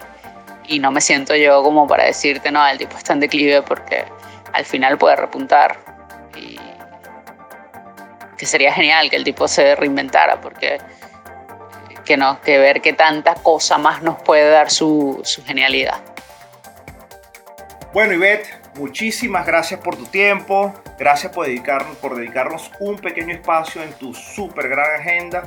y no me siento yo como para decirte, no, el tipo está en declive porque al final puede repuntar. Y que sería genial que el tipo se reinventara porque que, no, que ver que tanta cosa más nos puede dar su, su genialidad. Bueno, Ivette, muchísimas gracias por tu tiempo. Gracias por, dedicar, por dedicarnos un pequeño espacio en tu súper gran agenda.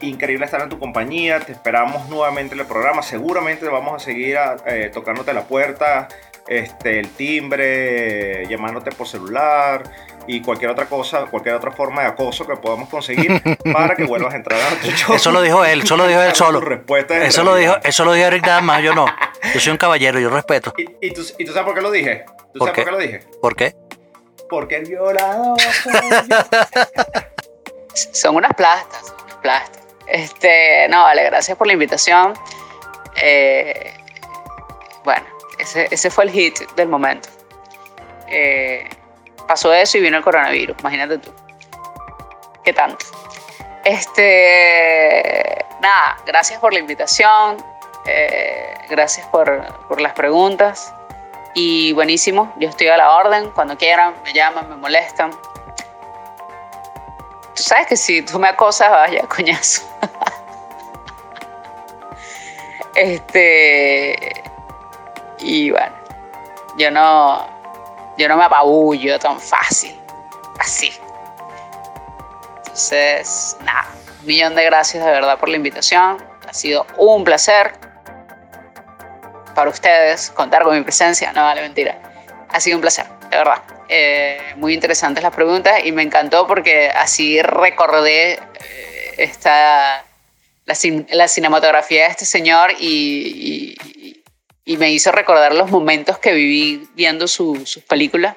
Increíble estar en tu compañía. Te esperamos nuevamente en el programa. Seguramente vamos a seguir a- eh, tocándote la puerta, este, el timbre, llamándote por celular y cualquier otra cosa, cualquier otra forma de acoso que podamos conseguir para que vuelvas a entrar a tu show. Eso lo dijo él, eso lo dijo él solo. Eso lo dijo, eso lo dijo Eric nada más, yo no. Yo soy un caballero, yo respeto. ¿Y, y tú, ¿Y tú sabes por qué lo dije? ¿Tú ¿Por sabes qué? por qué lo dije? ¿Por qué? Porque el violador. Son unas plastas, son unas plastas. Este, no, vale, gracias por la invitación. Eh, bueno, ese, ese fue el hit del momento. Eh, pasó eso y vino el coronavirus, imagínate tú. ¿Qué tanto? Este, nada, gracias por la invitación, eh, gracias por, por las preguntas y buenísimo, yo estoy a la orden, cuando quieran, me llaman, me molestan. Tú sabes que si tú me acosas, vaya, coñazo. este. Y bueno, yo no. Yo no me apabullo tan fácil. Así. Entonces, nada. Un millón de gracias de verdad por la invitación. Ha sido un placer para ustedes contar con mi presencia. No, vale, mentira. Ha sido un placer, de verdad. Eh, muy interesantes las preguntas y me encantó porque así recordé eh, esta, la, la cinematografía de este señor y- y me hizo recordar los momentos que viví viendo su- sus películas.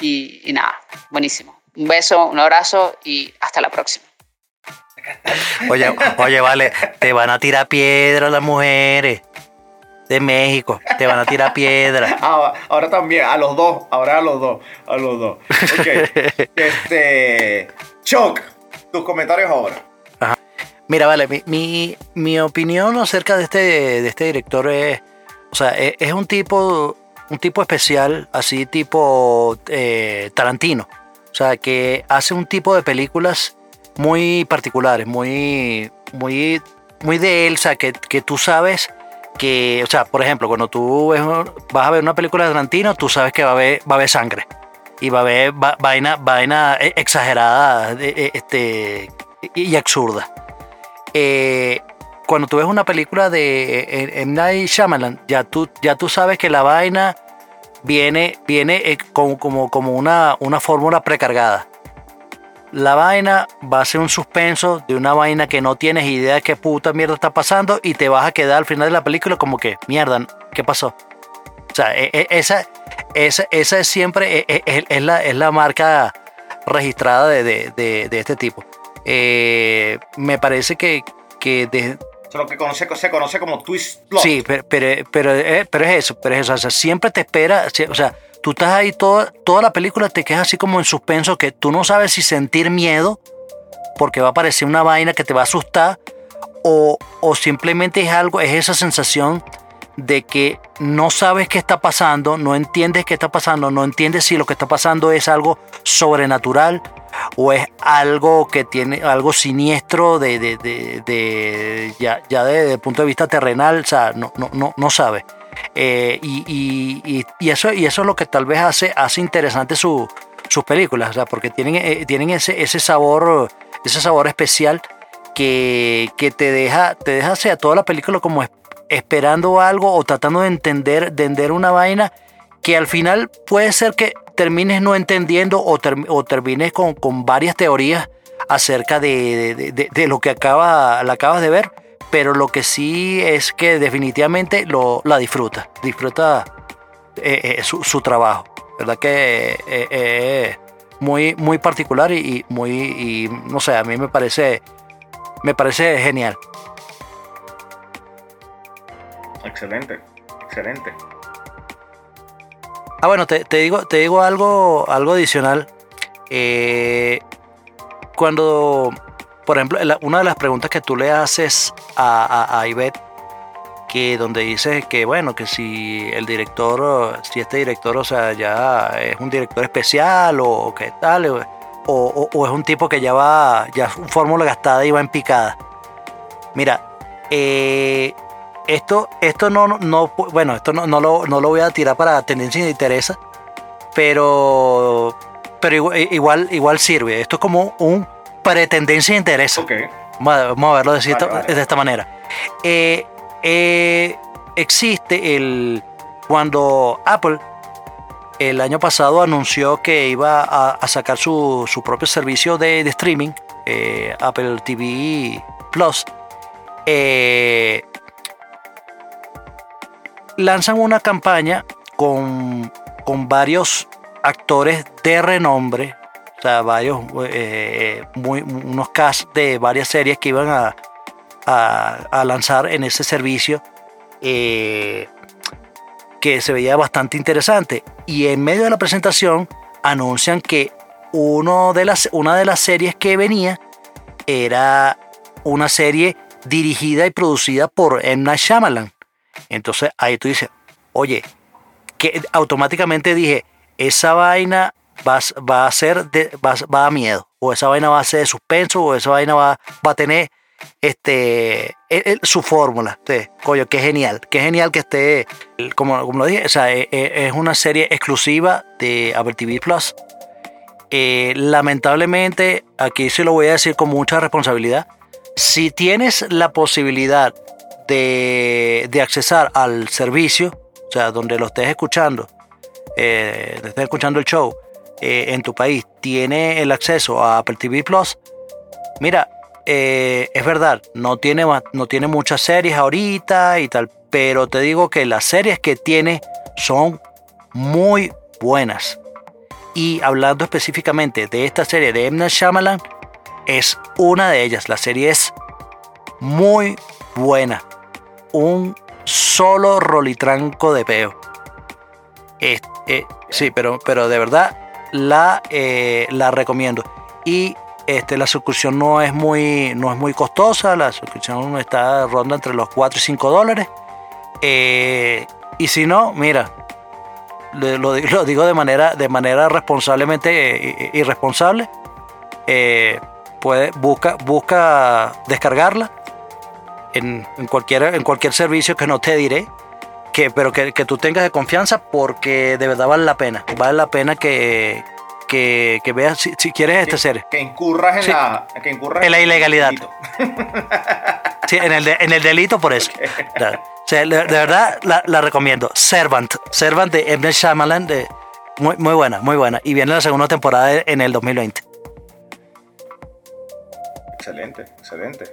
Y, y nada, buenísimo. Un beso, un abrazo y hasta la próxima. Oye, oye, vale, te van a tirar piedra las mujeres de México, te van a tirar piedra. Ah, ahora también, a los dos, ahora a los dos, a los dos. Ok. Este. Choc, tus comentarios ahora. Mira, vale, mi, mi, mi opinión acerca de este, de este director es, o sea, es, es un tipo, un tipo especial, así tipo eh, Tarantino. O sea, que hace un tipo de películas muy particulares, muy, muy, muy de él, o sea, que, que tú sabes que, o sea, por ejemplo, cuando tú ves- vas a ver una película de Tarantino, tú sabes que va a haber, va a haber sangre y va a haber va- vaina, vaina eh, exagerada eh, este, y absurda. Eh, cuando tú ves una película de eh, M. Night Shyamalan, ya tú, ya tú sabes que la vaina viene, viene eh, como, como, como una, una fórmula precargada. La vaina va a ser un suspenso de una vaina que no tienes idea de qué puta mierda está pasando y te vas a quedar al final de la película como que, mierda, ¿qué pasó? O sea, e- e- esa, esa, esa es siempre, e- es, la, es la marca registrada de, de- de- este tipo. Eh, me parece que, que lo que conoce- se conoce como twist. Sí, pero, pero, eh, pero es eso, pero es eso. O sea, siempre te espera, o sea, tú estás ahí toda, toda la película, te quedas así como en suspenso, que tú no sabes si sentir miedo, porque va a aparecer una vaina que te va a asustar, o, o simplemente es algo, es esa sensación de que no sabes qué está pasando, no entiendes qué está pasando, no entiendes si lo que está pasando es algo sobrenatural o es algo que tiene algo siniestro de, de, de- ya, ya desde el punto de vista terrenal, o sea, no, no, no, no sabes. Eh, y, y- y- eso, y eso es lo que tal vez hace, hace interesante su- sus películas, o sea, porque tienen, eh, tienen ese, ese sabor, ese sabor especial que, que te deja, te deja sea, toda la película como esperando algo o tratando de entender, de entender una vaina que al final puede ser que termines no entendiendo o, ter- o termines con, con varias teorías acerca de, de- lo que acaba, la acabas de ver, pero lo que sí es que definitivamente lo, la disfruta, disfruta eh, eh, su, su trabajo, ¿verdad? Que eh, muy, muy particular y, y muy, y, no sé, a mí me parece, me parece genial. Excelente, excelente. Ah, bueno, te, te digo, te digo algo, algo adicional. Eh, cuando, por ejemplo, una de las preguntas que tú le haces a, a, a Ivette, que donde dice que, bueno, que si el director, si este director, o sea, ya es un director especial o qué tal, o, o- o es un tipo que ya va, ya es fórmula gastada y va en picada. Mira, eh, esto, esto no, no, bueno, esto no, no lo, no lo voy a tirar para tendencia de interés, pero, pero igual, igual, sirve. Esto es como un pretendencia de interés. Vamos a, verlo de, esta, vale. de esta manera. Eh, eh, existe el. Cuando Apple el año pasado anunció que iba a, a sacar su, su propio servicio de, de streaming, eh, Apple TV Plus, eh, lanzan una campaña con, con varios actores de renombre, o sea, varios, eh, muy, unos cast de varias series que iban a, a, a lanzar en ese servicio, eh, que se veía bastante interesante. Y en medio de la presentación anuncian que uno de las, una de las series que venía era una serie dirigida y producida por M. Night Shyamalan. Entonces ahí tú dices, oye, que automáticamente dije, esa vaina va, va a ser de, va, va a miedo, o esa vaina va a ser de suspenso, o esa vaina va, va a tener este el- el- su fórmula. Coño, qué genial, qué genial que esté, como, como lo dije, o sea, e- e- es una serie exclusiva de Apple TV Plus. Eh, lamentablemente, aquí se lo voy a decir con mucha responsabilidad. Si tienes la posibilidad de, de accesar al servicio, o sea, donde lo estés escuchando, eh, estés escuchando el show eh, en tu país, tiene el acceso a Apple TV Plus, mira, eh, es verdad, no tiene, no tiene muchas series ahorita y tal, pero te digo que las series que tiene son muy buenas. Y hablando específicamente de esta serie de. Night Shyamalan, es una de ellas. La serie es muy buena. Un solo rolitranco de peo. Eh, sí, pero, pero de verdad la, eh, la recomiendo. Y Este, la suscripción no es muy, no es muy costosa, la suscripción está ronda entre los 4 y 5 dólares. Eh, y si no, mira, lo, lo digo de manera, de manera responsablemente irresponsable. puede, busca, busca descargarla en, en cualquier, en cualquier servicio que no te diré. Que, pero que, que tú tengas de confianza porque de verdad vale la pena. Vale la pena que, que, que veas si, si quieres este serie. Que incurras en Sí. la. Que incurras En la ilegalidad. Sí, en el, de- en el delito por eso. Claro. O sea, de, de verdad la, la recomiendo. Servant. Servant de M. Shyamalan. De, muy, muy buena, muy buena. Y viene la segunda temporada en el 2020. Excelente, excelente.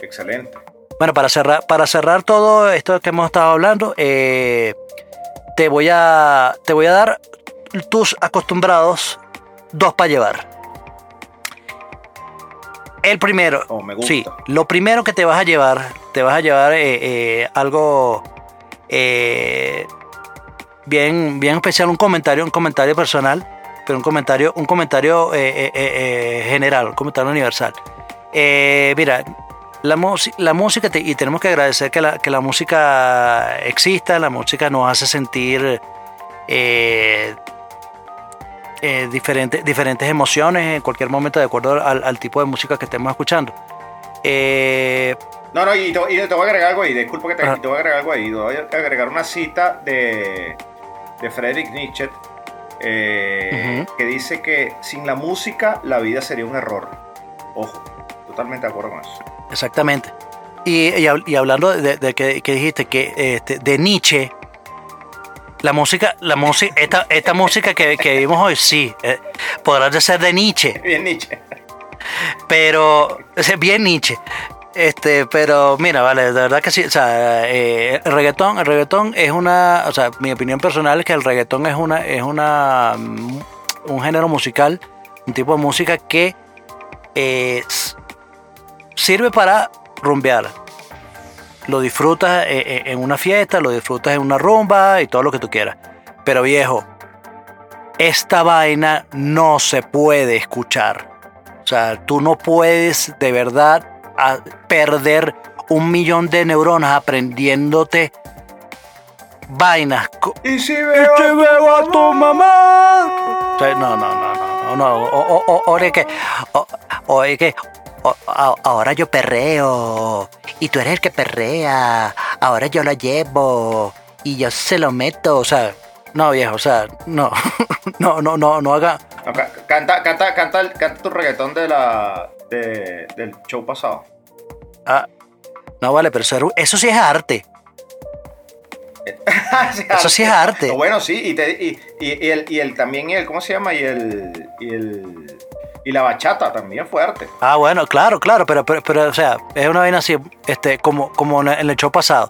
Excelente. Bueno, para cerrar, para cerrar todo esto que hemos estado hablando, eh, te, voy a, te voy a dar tus acostumbrados dos para llevar. El primero, Oh, me gusta. sí, lo primero que te vas a llevar, te vas a llevar eh, eh, algo bien, bien especial, un comentario, un comentario personal, pero un comentario, un comentario general, un comentario universal. Eh, mira, la, música la música, te- y tenemos que agradecer que la, que la música exista, la música nos hace sentir eh, eh, diferentes, diferentes emociones en cualquier momento de acuerdo al, al tipo de música que estemos escuchando. Eh, No, no, y te, y te voy a agregar algo ahí, disculpa que te, te voy a agregar algo ahí. Te voy a agregar una cita de, de Friedrich Nietzsche eh, que dice que sin la música la vida sería un error. Ojo, totalmente de acuerdo con eso. Exactamente. Y, y hab- y hablando de, de que, que dijiste que este, de Nietzsche, la música, la música, esta, esta música que, que vimos hoy, sí, eh, podrá de ser de Nietzsche, Bien, Nietzsche. pero bien Nietzsche. Este, pero mira, vale, de verdad que sí, o sea, eh, el reggaetón, el reggaetón es una, o sea, mi opinión personal es que el reggaetón es una, es una, mm, un género musical, un tipo de música que eh, sirve para rumbear. Lo disfrutas eh, eh, en una fiesta, lo disfrutas en una rumba y todo lo que tú quieras. Pero viejo, esta vaina no se puede escuchar. O sea, tú no puedes de verdad perder un millón de neuronas aprendiéndote vainas. Y si ¡Y te veo a tu mamá! O sea, no, no, no, no, no, no. O, o, o, oye que, oye que, ahora yo perreo y tú eres el que perrea. Ahora yo lo llevo y yo se lo meto. O sea, no, viejo, o sea, no, no, no, no, no haga. No, ca- canta, canta, canta, el- canta tu reggaetón de la, de- del show pasado. Ah, no vale, pero eso, eso sí es arte. Eso sí es arte. O Bueno, sí, y, te- y, y- y el, y el también el, ¿cómo se llama? Y el, y el, y la bachata también fue arte. Ah, bueno, claro, claro, pero, pero, pero, o sea, es una vaina así, este, como, como en el show pasado.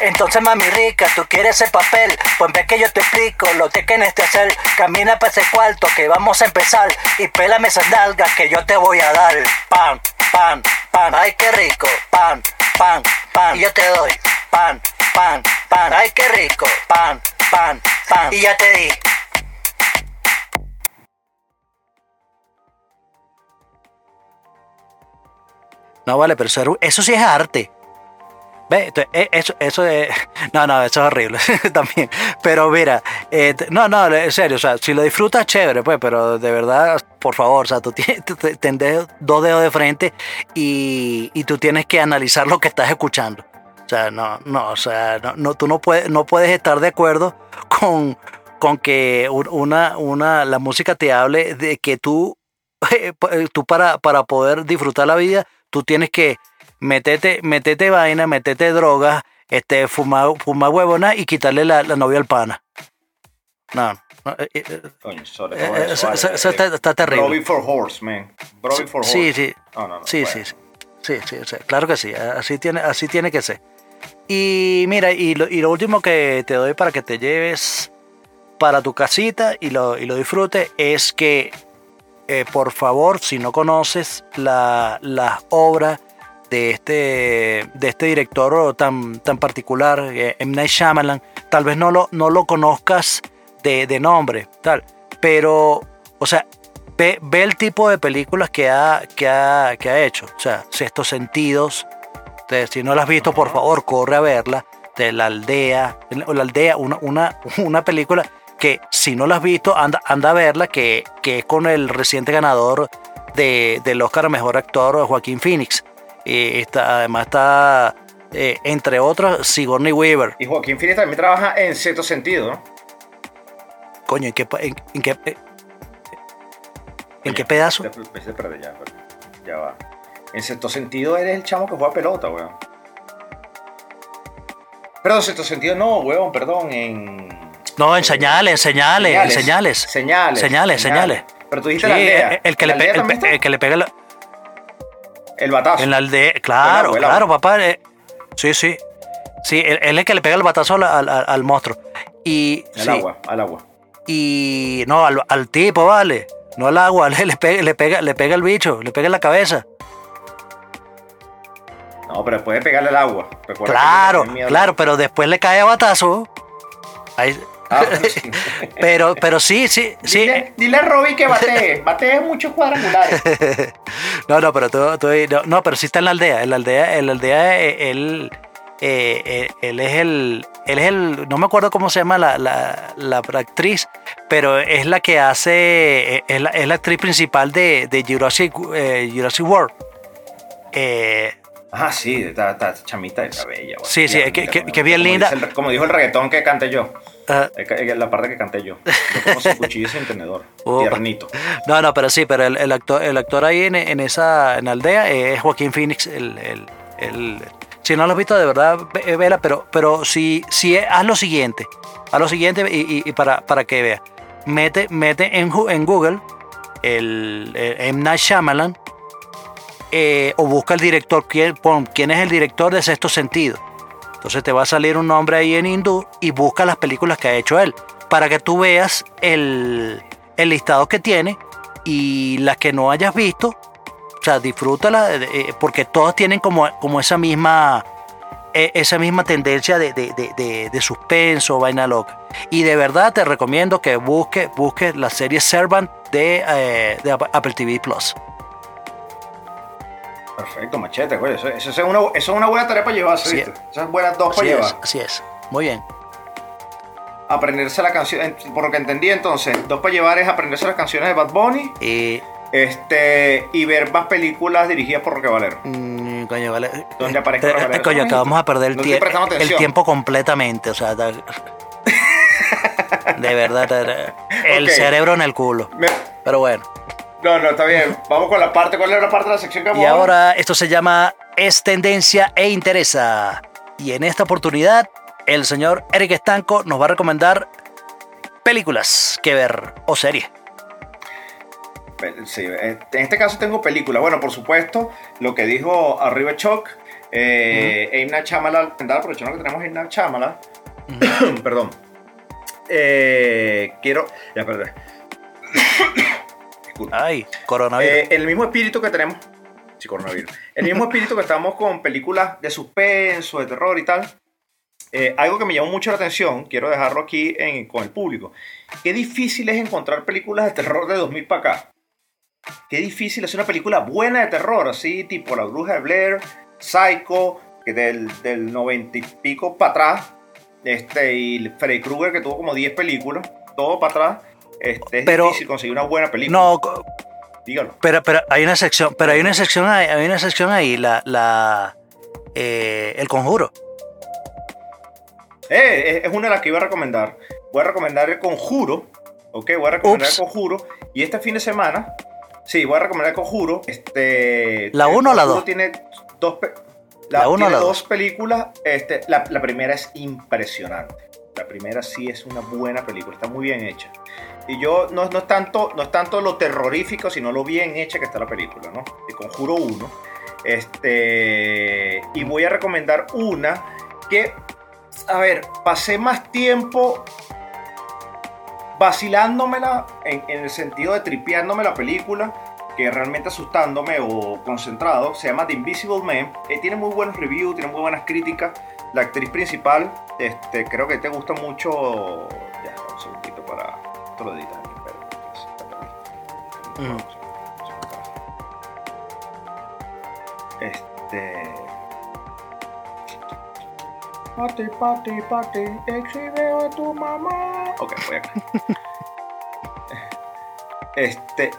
Entonces, mami rica, tú quieres ese papel, pues ve que yo te explico lo que tienes que hacer. Camina para ese cuarto que vamos a empezar y pélame esas nalgas que yo te voy a dar. Pan, pan, pan, ay qué rico. Pan, pan, pan, y yo te doy. Pan, pan, pan, ay qué rico. Pan, pan, pan, y ya te di. No vale, pero eso, eso sí es arte. Ve, eh, eso, eso es. No, no, eso es horrible también. Pero mira, eh, no, no, en serio, o sea, si lo disfrutas, chévere, pues, pero de verdad, por favor, o sea, tú tienes tendés dos dedos de frente y, y tú tienes que analizar lo que estás escuchando. O sea, no, no, o sea, no, no, tú no puedes, no puedes estar de acuerdo con, con que un- una, una, la música te hable de que tú, tú para, para poder disfrutar la vida, tú tienes que metete, metete vaina, metete drogas, este, fumar, fumar huevona y quitarle la, la novia al pana. No, no, eh, eh, Coño, sobre Eh, todo eh, eso. eso- vale. eso está- está terrible. Brovy for horse, man. Brovy for horse. sí, sí, No, no, no. sí, bueno. sí, sí, sí, sí, sí, claro que sí, así tiene, así tiene que ser. Y mira, y lo, y lo último que te doy para que te lleves para tu casita y lo, y lo disfrutes es que, eh, por favor, si no conoces la, las obras de este, de este director tan, tan particular, eh, M. Night Shyamalan, tal vez no lo, no lo conozcas de, de nombre, tal. Pero, o sea, ve, ve el tipo de películas que ha, que ha, que ha hecho. O sea, Sextos Sentidos. Entonces, si no la has visto, por favor, corre a verla. De la aldea, la aldea, una, una, una película que si no la has visto, anda, anda a verla, que, que es con el reciente ganador de, del Oscar a Mejor Actor, Joaquín Phoenix. Y está, además está, eh, entre otros, Sigourney Weaver. Y Joaquín Phoenix también trabaja en cierto sentido, ¿no? Coño, ¿en qué, en, en qué, eh, en qué pedazo? Ya va. En cierto sentido eres el chamo que juega pelota, weón. Perdón, en cierto sentido no, weón, perdón, en... No, en señales, en señales, en señales. Señales. Señales, señales. Pero tú dijiste Sí, la aldea. el, el que ¿En le aldea el, el que le pega la- El batazo. en la aldea. Claro, claro, papá. eh, sí, sí. Sí, él, él es el que le pega el batazo al, al- al- al monstruo. Y. Al sí, agua, al agua. Y. No, al, al tipo, vale. No al agua. Le, le pega, le, pega, le pega el bicho, le pega en la cabeza. No, pero puede pegarle al agua. Claro, claro, pero después le cae a batazo. Ahí- Ah, pero pero, sí, sí, sí. Dile, dile a Robbie que batee. Batee muchos cuadrangulares. No, no, pero tú, tú- no, no, pero sí está en la aldea. En la aldea, en la aldea eh, él, eh, eh, él es el, él es el, no me acuerdo cómo se llama la, la, la actriz, pero es la que hace, es la, es la actriz principal de, de Jurassic, eh, Jurassic World. Eh, Ah, sí, esta chamita está bella. güey. Sí, sí, que- que- bien como linda. el- como dijo el reggaetón que canté yo. ah, Eh, La parte que canté yo. Yo como sin cuchillo y sin tenedor. Tiernito. no, no, pero sí, pero el, el actor, el actor ahí en, en esa, en aldea es Joaquín Phoenix, el, el- el- si no lo has visto de verdad, ve- vela, pero, pero si, si haz lo siguiente, haz lo siguiente y, y- y para, para que veas, mete, mete en Google el, el M. Night Shyamalan eh, o busca el director, quién, quién es el director de Sexto Sentido. Entonces te va a salir un nombre ahí en hindú y busca las películas que ha hecho él para que tú veas el, el listado que tiene y las que no hayas visto, o sea, disfrútala eh, porque todas tienen como, como esa misma eh, esa misma tendencia de, de, de- de- suspenso, vaina loca. Y de verdad te recomiendo que busques busque la serie Servant de, eh, de Apple TV Plus. Perfecto, machete, güey. Eso, eso es una, eso es una buena tarea para llevarse, Sí. ¿viste? Esas buenas dos Así para es, llevar. así es. Muy bien. Aprenderse la canción. en- Por lo que entendí entonces, dos para llevar es aprenderse las canciones de Bad Bunny Y, este, y ver más películas dirigidas por Roque Valero. mm, coño, vale. Donde aparezca Eh, Roque eh, Valero. coño, acabamos no- a perder el, no tie- el tiempo completamente. O sea, da- de verdad, verdad. el cerebro en el culo. Me- Pero bueno. No, no, está bien. Vamos con la parte. ¿Cuál es la parte de la sección que vamos Y a ver? ahora esto se llama Es tendencia e interesa. Y en esta oportunidad, el señor Eric Estanco nos va a recomendar películas que ver o series. Sí, eh, en este caso tengo película. Bueno, por supuesto, lo que dijo Arriba Choc, eh, Eimna Chamala, aprovechando que tenemos Eimna Chamala, perdón. Eh, quiero. Ya, perdón. Disculpa. Ay, coronavirus. Eh, el mismo espíritu que tenemos. Sí, coronavirus. El mismo espíritu que estamos con películas de suspenso, de terror y tal. eh, algo que me llamó mucho la atención, quiero dejarlo aquí en- con el público. Qué difícil es encontrar películas de terror de 2000 para acá. Qué difícil es una película buena de terror, así tipo La Bruja de Blair, Psycho, que del, del 90 y pico para atrás. Este, y Freddy Krueger, que tuvo como 10 películas, todo para atrás. Este, es Pero- difícil conseguir una buena película. no, Dígalo. pero, pero hay una sección, pero hay una sección ahí, hay una sección ahí, la, la eh, el conjuro. Eh, es- es una de las que iba a recomendar. Voy a recomendar el conjuro. Ok, voy a recomendar Ups. el conjuro. Y este fin de semana, sí, voy a recomendar el conjuro. Este, ¿La el uno o la Conjuro dos? Tiene dos, ¿La la, uno o tiene la dos dos? películas. Este, la, la primera es impresionante. La primera sí es una buena película, está muy bien hecha. Y yo no, no, es tanto, no es tanto lo terrorífico, sino lo bien hecha que está la película, ¿no? El Conjuro 1. Este, y voy a recomendar una que, a ver, pasé más tiempo vacilándomela en, en el sentido de tripeándome la película que realmente asustándome o concentrado. Se llama The Invisible Man. Eh, tiene muy buenos reviews, tiene muy buenas críticas. La actriz principal, este, creo que te gusta mucho. Este. Pati, pati, pati, exhibe a tu mamá. Ok, voy acá. Este.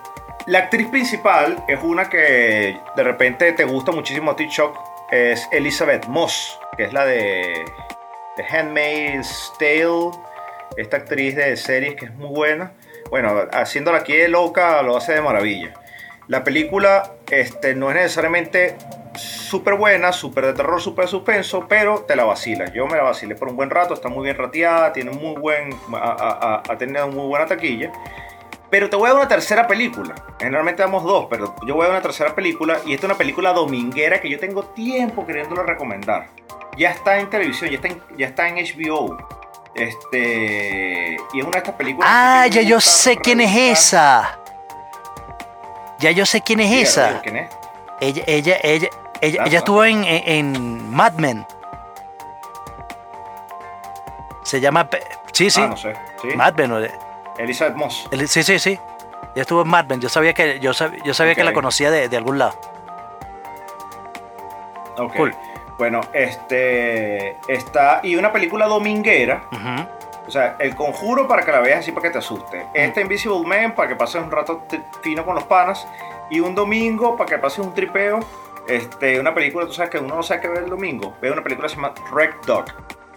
La actriz principal es una que de repente te gusta muchísimo a ti, Chuck. Es Elizabeth Moss, que es la de The Handmaid's Tale. Esta actriz de series que es muy buena. Bueno, haciéndola aquí de loca lo hace de maravilla. La película este, no es necesariamente súper buena, súper de terror, súper suspenso, pero te la vacila. Yo me la vacilé por un buen rato, está muy bien rateada, tiene muy buen, ha, tenido muy buena taquilla. Pero te voy a dar una tercera película. Generalmente damos dos, pero yo voy a dar una tercera película. Y esta es una película dominguera que yo tengo tiempo queriéndolo recomendar. Ya está en televisión, ya está ya está en HBO. Este. Y es una de estas películas. Ah, ya yo sé quién es esa. Ya yo sé quién es esa. ¿Quién es? Ella, ella, ella, ella, ella estuvo en, en, Mad Men. Se llama. Sí, sí. Ah, no sé. ¿Sí? Mad Men. Elizabeth Moss. el- Sí, sí, sí. Ella estuvo en Mad Men. Yo sabía que, yo sab- yo sabía que la conocía de, de algún lado. Ok. Cool. Bueno, este. Está. Y una película dominguera. Ujú. O sea, el conjuro para que la veas así para que te asuste. Este Invisible Man para que pases un rato fino con los panas. Y un domingo para que pases un tripeo. Este, una película, tú sabes que uno no sabe qué ver el domingo. Ve una película que se llama Red Dog.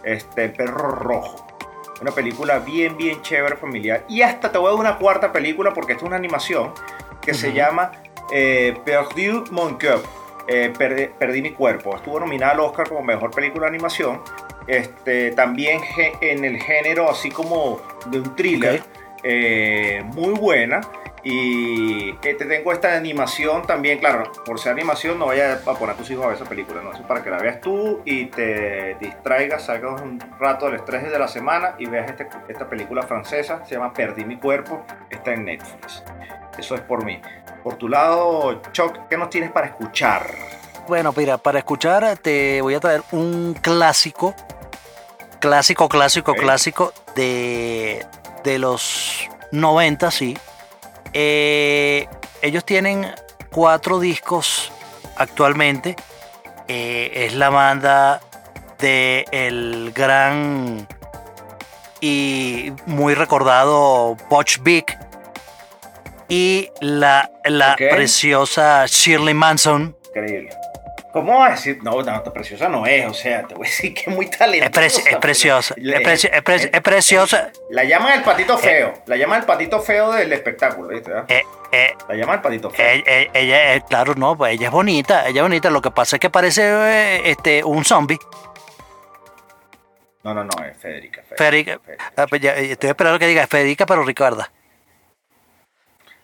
Este, el perro rojo. Una película bien, bien chévere, familiar. Y hasta te voy a dar una cuarta película porque esta es una animación que se Ujú. llama eh, Perdu mon cœur. Eh, Perdí, Perdí mi cuerpo. Estuvo nominada al Oscar como mejor película de animación. Este, también en el género así como de un thriller. Ok. eh, muy buena. Y eh, te tengo esta animación también, claro, por ser animación no vayas a poner a tus hijos a ver esa película, no, eso es para que la veas tú y te distraigas, salgas un rato del estrés de la semana y veas este- esta película francesa, se llama Perdí mi cuerpo, está en Netflix. Eso es por mí. Por tu lado, Chuck, ¿qué nos tienes para escuchar? Bueno, mira, para escuchar te voy a traer un clásico, clásico, clásico, clásico de, de los 90, sí. Eh, ellos tienen cuatro discos actualmente. Eh, es la banda de el gran y muy recordado Butch Big y la, la preciosa Shirley Manson. Increíble. ¿Cómo vas a decir? No, no, preciosa no es, o sea, te voy a decir que es muy Es, talentosa. preci- es preciosa, es, preci- es preci- es preciosa. La llaman el patito feo, la llaman el patito feo del espectáculo, ¿viste? Eh, eh, La llaman el patito feo. eh, eh, ella, eh, claro, no, pues ella es bonita, ella es bonita. Lo que pasa es que parece eh, este, un zombie. No, no, no, es Federica. Federica, Federica. Federica. Ah, pues eh, estoy esperando que diga Federica, pero Ricarda.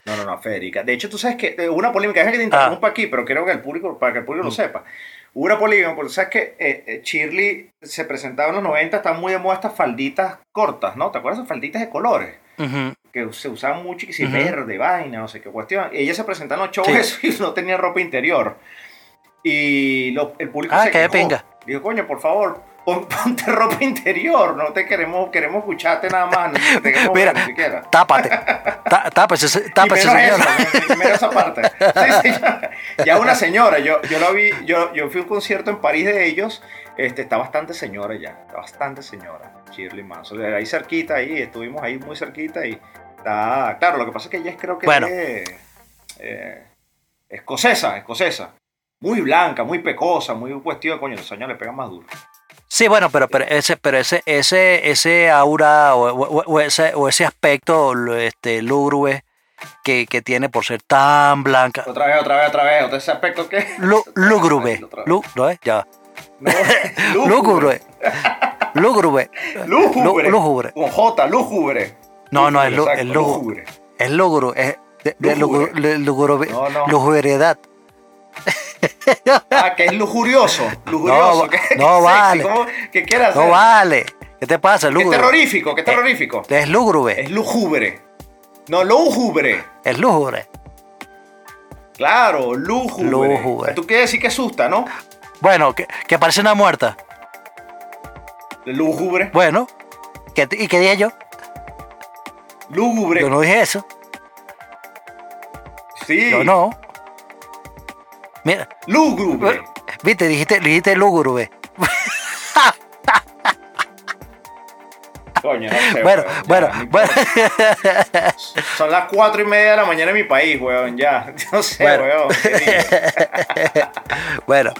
No, no, no, Federica. De hecho, tú sabes que eh, hubo una polémica, déjame que te Ah. interrumpa aquí, pero quiero que el público, para que el público lo sepa. Hubo una polémica, porque sabes que eh, eh, Shirley se presentaba en los 90, están muy de moda estas falditas cortas, ¿no? ¿Te acuerdas esas falditas de colores? Que se usaban mucho y que si verde, vaina, no sé qué cuestión. Ella se presentaba en los shows Sí. eso, y no tenía ropa interior. Y lo- el público Ah, se qué de quejó. pinga. Dijo, coño, por favor, pon- ponte ropa interior, no te queremos, queremos escucharte nada más, no te queremos ver Mira, ni siquiera. tápate. Tá- Tápese, tápese, primero esa parte. Sí, sí, ya, ya una señora, yo, yo la vi, yo, yo fui a un concierto en París de ellos, este, está bastante señora ya, está bastante señora, Shirley Manson, ahí cerquita, ahí, estuvimos ahí muy cerquita y está, claro, lo que pasa es que ella es creo que Bueno. es eh, escocesa, escocesa, muy blanca, muy pecosa, muy cuestión, coño, los años le pegan más duro. Sí, bueno, pero, pero ese, pero ese, ese, ese aura o, o- o ese, o ese aspecto este, lúgubre que, que tiene por ser tan blanca. Otra vez, otra vez, otra vez, ese aspecto. Lu- lúgubre. ¿no es? Ya. No, Lúgubre. Lúgubre. Lúgubre. Lúgubre. Con J, lúgubre. No, no, es exacto, es lúgubre. lúgubre. Es lúgubre. Es de, de Lúgubre. lugurube- No, no. Ah, que es lujurioso. Lujurioso. No, que, que vale. ¿cómo? ¿Qué quieres hacer? No vale. ¿Qué te pasa? Que es Lúgubre. terrorífico, que es terrorífico. Es lúgubre. Es lúgubre. No, lúgubre. Es lúgubre. Claro, lúgubre. Lúgubre. Tú quieres decir que asusta, ¿no? Bueno, que, que parece una muerta. Lúgubre. Bueno. ¿qué te- ¿Y qué dije yo? Lúgubre. Yo no dije eso. Sí. Yo no. Mira, Lúgubre. viste, dijiste, dijiste lúgubre. Coño, no sé, Bueno, weón, bueno, no bueno. Son las cuatro y media de la mañana en mi país, weón, ya. No sé, Bueno. weón. bueno,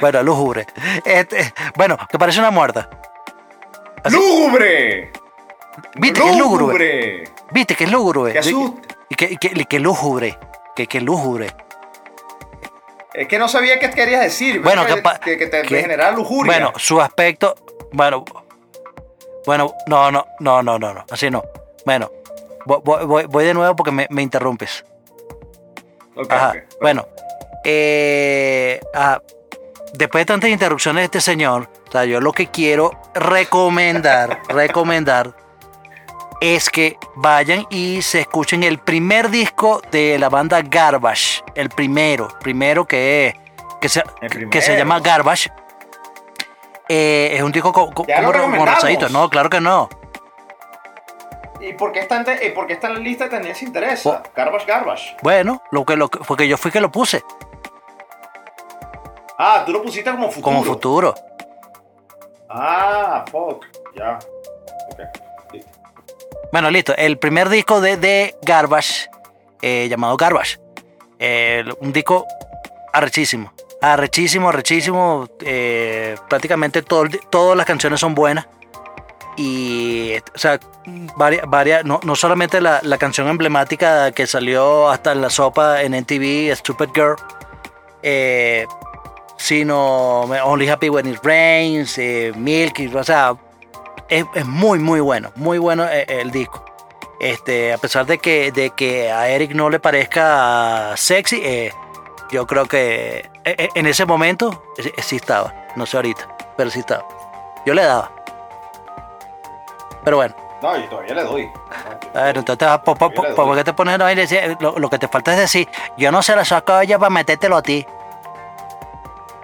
bueno, lúgubre. Este, bueno, que parece una muerta. Así- ¡Lúgubre! Viste que es lúgubre. ¡Lúgubre! Viste que es lúgubre. ¡Qué asusta! Y que, que, que lúgubre. Que, que lúgubre. Es que no sabía qué querías decir. Bueno, que, que, que te generaba lujuria. Bueno, su aspecto. Bueno, bueno, no, no, no, no, no, no, así no. Bueno, voy, voy- voy- voy de nuevo porque me, me interrumpes. Ok, Ajá, bueno. eh, ah, después de tantas interrupciones de este señor, o sea, yo lo que quiero recomendar, recomendar, es que vayan y se escuchen el primer disco de la banda Garbage, el primero, primero que, que, se, que se llama Garbage. Eh, es un disco co- co- como, como rosadito. No, claro que no. ¿Y por qué está en, te- por qué está en la lista de tendencia interesa? Garbage, garbage. Bueno, lo que, lo que- porque yo fui que lo puse Ah, tú lo pusiste como futuro. como futuro. Ah, fuck. Ya. Bueno, listo. El primer disco de, de Garbage, eh, llamado Garbage. Eh, un disco arrechísimo. Arrechísimo, arrechísimo. eh, prácticamente todas las canciones son buenas. Y, o sea, varias, varias no, no solamente la, canción emblemática que salió hasta en la sopa en NTV, Stupid Girl, sino Only Happy When It Rains, Milky, o sea, es, es muy, muy bueno, muy bueno eh, el, disco. Este, a pesar de que, de que a Eric no le parezca sexy, eh, yo creo que eh, en ese momento eh, sí estaba, no sé ahorita, pero sí estaba. Yo le daba. Pero bueno, No, yo todavía le doy. a ver, entonces, ah, ¿por qué te pones decir- lo, lo que te falta es decir, yo no se la saco a ella para metértelo a ti?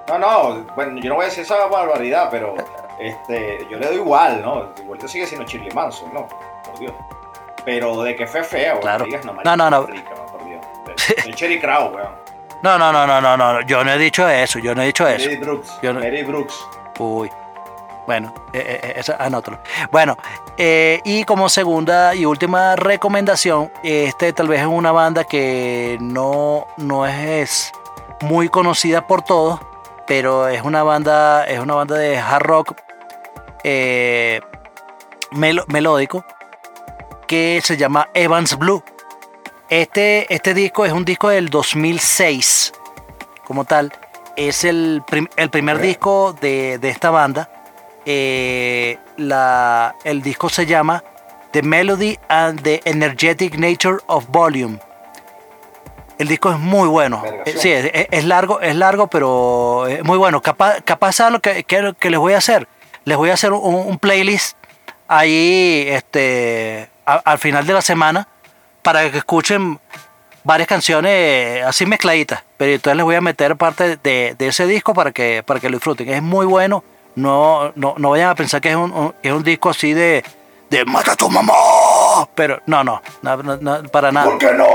No, no, bueno, yo no voy a decir esa barbaridad, pero este, yo le doy igual, ¿no? Igual sigue siendo Shirley Manson, ¿no? Por Dios. Pero de que fue Claro. que digas, no, No, no, no. rica, por Dios. Cherry Crow, weón. No, no, no, no, no, no, yo no he dicho eso, yo no he dicho eso. Mary Brooks. Yo no- Mary Brooks. Uy. Bueno, eh, eh, esa, anótalo. Bueno, eh, y como segunda y última recomendación, este tal vez es una banda que no, no es muy conocida por todos, pero es una banda, es una banda de hard rock eh, melódico que se llama Evans Blue. Este, este disco es un disco del 2006 como tal. Es el, prim- el primer disco de, de esta banda. Eh, la, el disco se llama The Melody and the Energetic Nature of Volume. El disco es muy bueno. Eh, sí, es, es- es largo, es largo, pero es muy bueno. Capaz, capaz ¿sabes lo que, que, que les voy a hacer? Les voy a hacer un, un playlist ahí este, a- al final de la semana para que escuchen varias canciones así mezcladitas. Pero entonces les voy a meter parte de, de ese disco para que, para que lo disfruten. Es muy bueno. No, no, no vayan a pensar que es un, un- es un disco así de, de mata a tu mamá. Pero no, no, no, no, no, para nada. ¿Por qué no?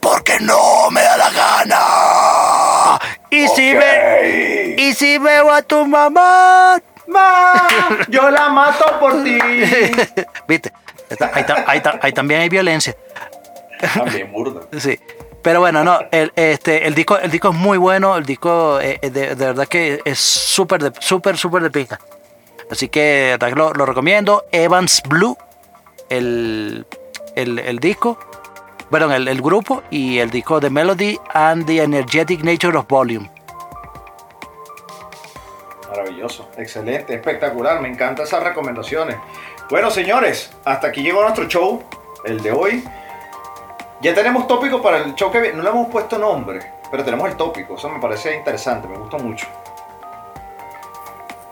Porque no me da la gana. Y si ve, y si veo a tu mamá. Ma, yo la mato por ti. Viste, Está- ahí, ta- ahí ta- ahí también hay violencia. También burda. Sí. Pero bueno, no, el, este, el, disco, el disco es muy bueno, el disco eh, eh, de, de verdad que es súper, de- súper, súper de pista. Así que lo, lo recomiendo. Evans Blue, el, el, el disco, bueno, el, el grupo y el disco de Melody and the Energetic Nature of Volume. Maravilloso, excelente, espectacular, me encantan esas recomendaciones. Bueno, señores, hasta aquí llegó nuestro show, el de hoy. Ya tenemos tópico para el show que viene. No le hemos puesto nombre, pero tenemos el tópico. Eso me parece interesante, me gusta mucho.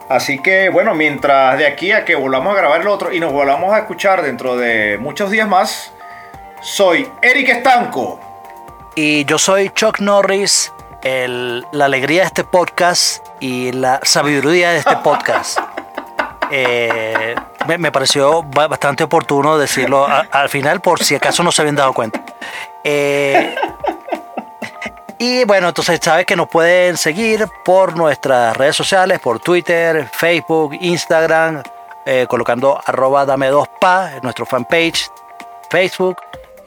Así que, bueno, mientras de aquí a que volvamos a grabar el otro y nos volvamos a escuchar dentro de muchos días más, soy Eric Estanco. Y yo soy Chuck Norris, el- la alegría de este podcast y la sabiduría de este podcast. Eh, me, me pareció ba- bastante oportuno decirlo a- al final por si acaso no se habían dado cuenta. Eh, Y bueno, entonces sabes que nos pueden seguir por nuestras redes sociales, por Twitter, Facebook, Instagram, eh, colocando arroba dame 2 pa en nuestro fanpage, Facebook.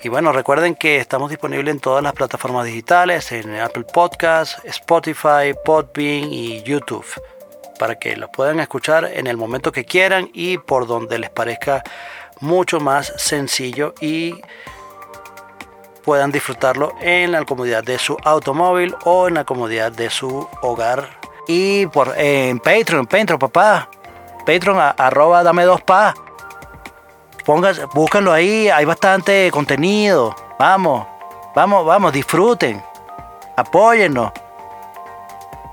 Y bueno, recuerden que estamos disponibles en todas las plataformas digitales, en Apple Podcasts, Spotify, Podbean y YouTube, para que lo puedan escuchar en el momento que quieran y por donde les parezca mucho más sencillo y puedan disfrutarlo en la comodidad de su automóvil o en la comodidad de su hogar. Y por en Patreon, Patreon, papá. Patreon, arroba dame dos pa. Pónganse, búsquenlo ahí, hay bastante contenido. Vamos, vamos, vamos, disfruten. Apóyennos.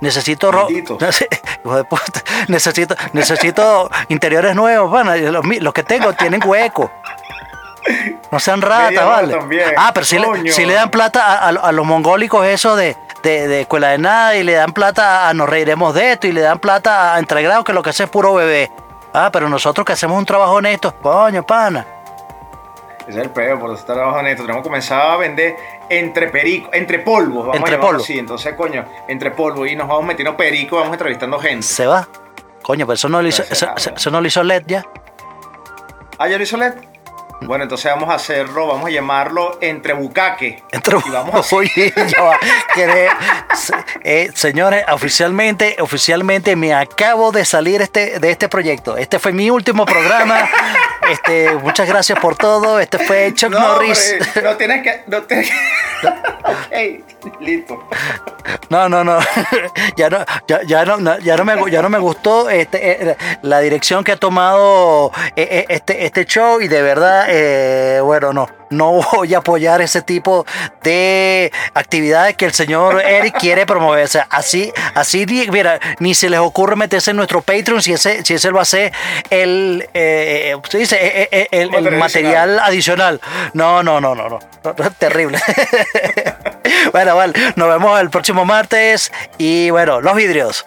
Necesito ro- necesito, necesito interiores nuevos, pana. Los, que tengo tienen hueco. No sean ratas, vale. también. Ah, pero si le, Coño. si le dan plata a, a- a los mongólicos esos de, de, de escuela de nada y le dan plata a nos reiremos de esto y le dan plata a entregrados que lo que hace es puro bebé. Ah, pero nosotros que hacemos un trabajo honesto, coño, pana. Ese es el peor, por estar trabajando en esto. Tenemos que comenzar a vender entre perico, entre polvos, vamos Entre polvos. así. Entonces, coño, entre polvo y nos vamos metiendo perico, vamos entrevistando gente. Se va. Coño, pero eso no lo hizo, eso, eso no lo hizo LED ya. Ah, ya lo hizo LED. Bueno, entonces vamos a hacerlo, vamos a llamarlo entre bucaque. Entre Y vamos a Oye. Que- eh, señores, oficialmente, oficialmente me acabo de salir este, de este proyecto. Este fue mi último programa. Este, muchas gracias por todo. Este fue Chuck No, Norris. hombre, no tienes que. No tienes que... ok, listo. No, no, no. ya no, ya, ya no, ya no me, ya no me gustó este, eh, la dirección que ha tomado eh, eh, este, este show y de verdad, eh, bueno, no, no voy a apoyar ese tipo de actividades que el señor Eric quiere promover. O sea, así, así, mira, ni se les ocurre meterse en nuestro Patreon si ese, si ese va a ser el, eh, se dice, Eh, eh, el, el Material adicional. No, no, no, no, no, terrible. bueno, vale, nos vemos el próximo martes y bueno, los vidrios.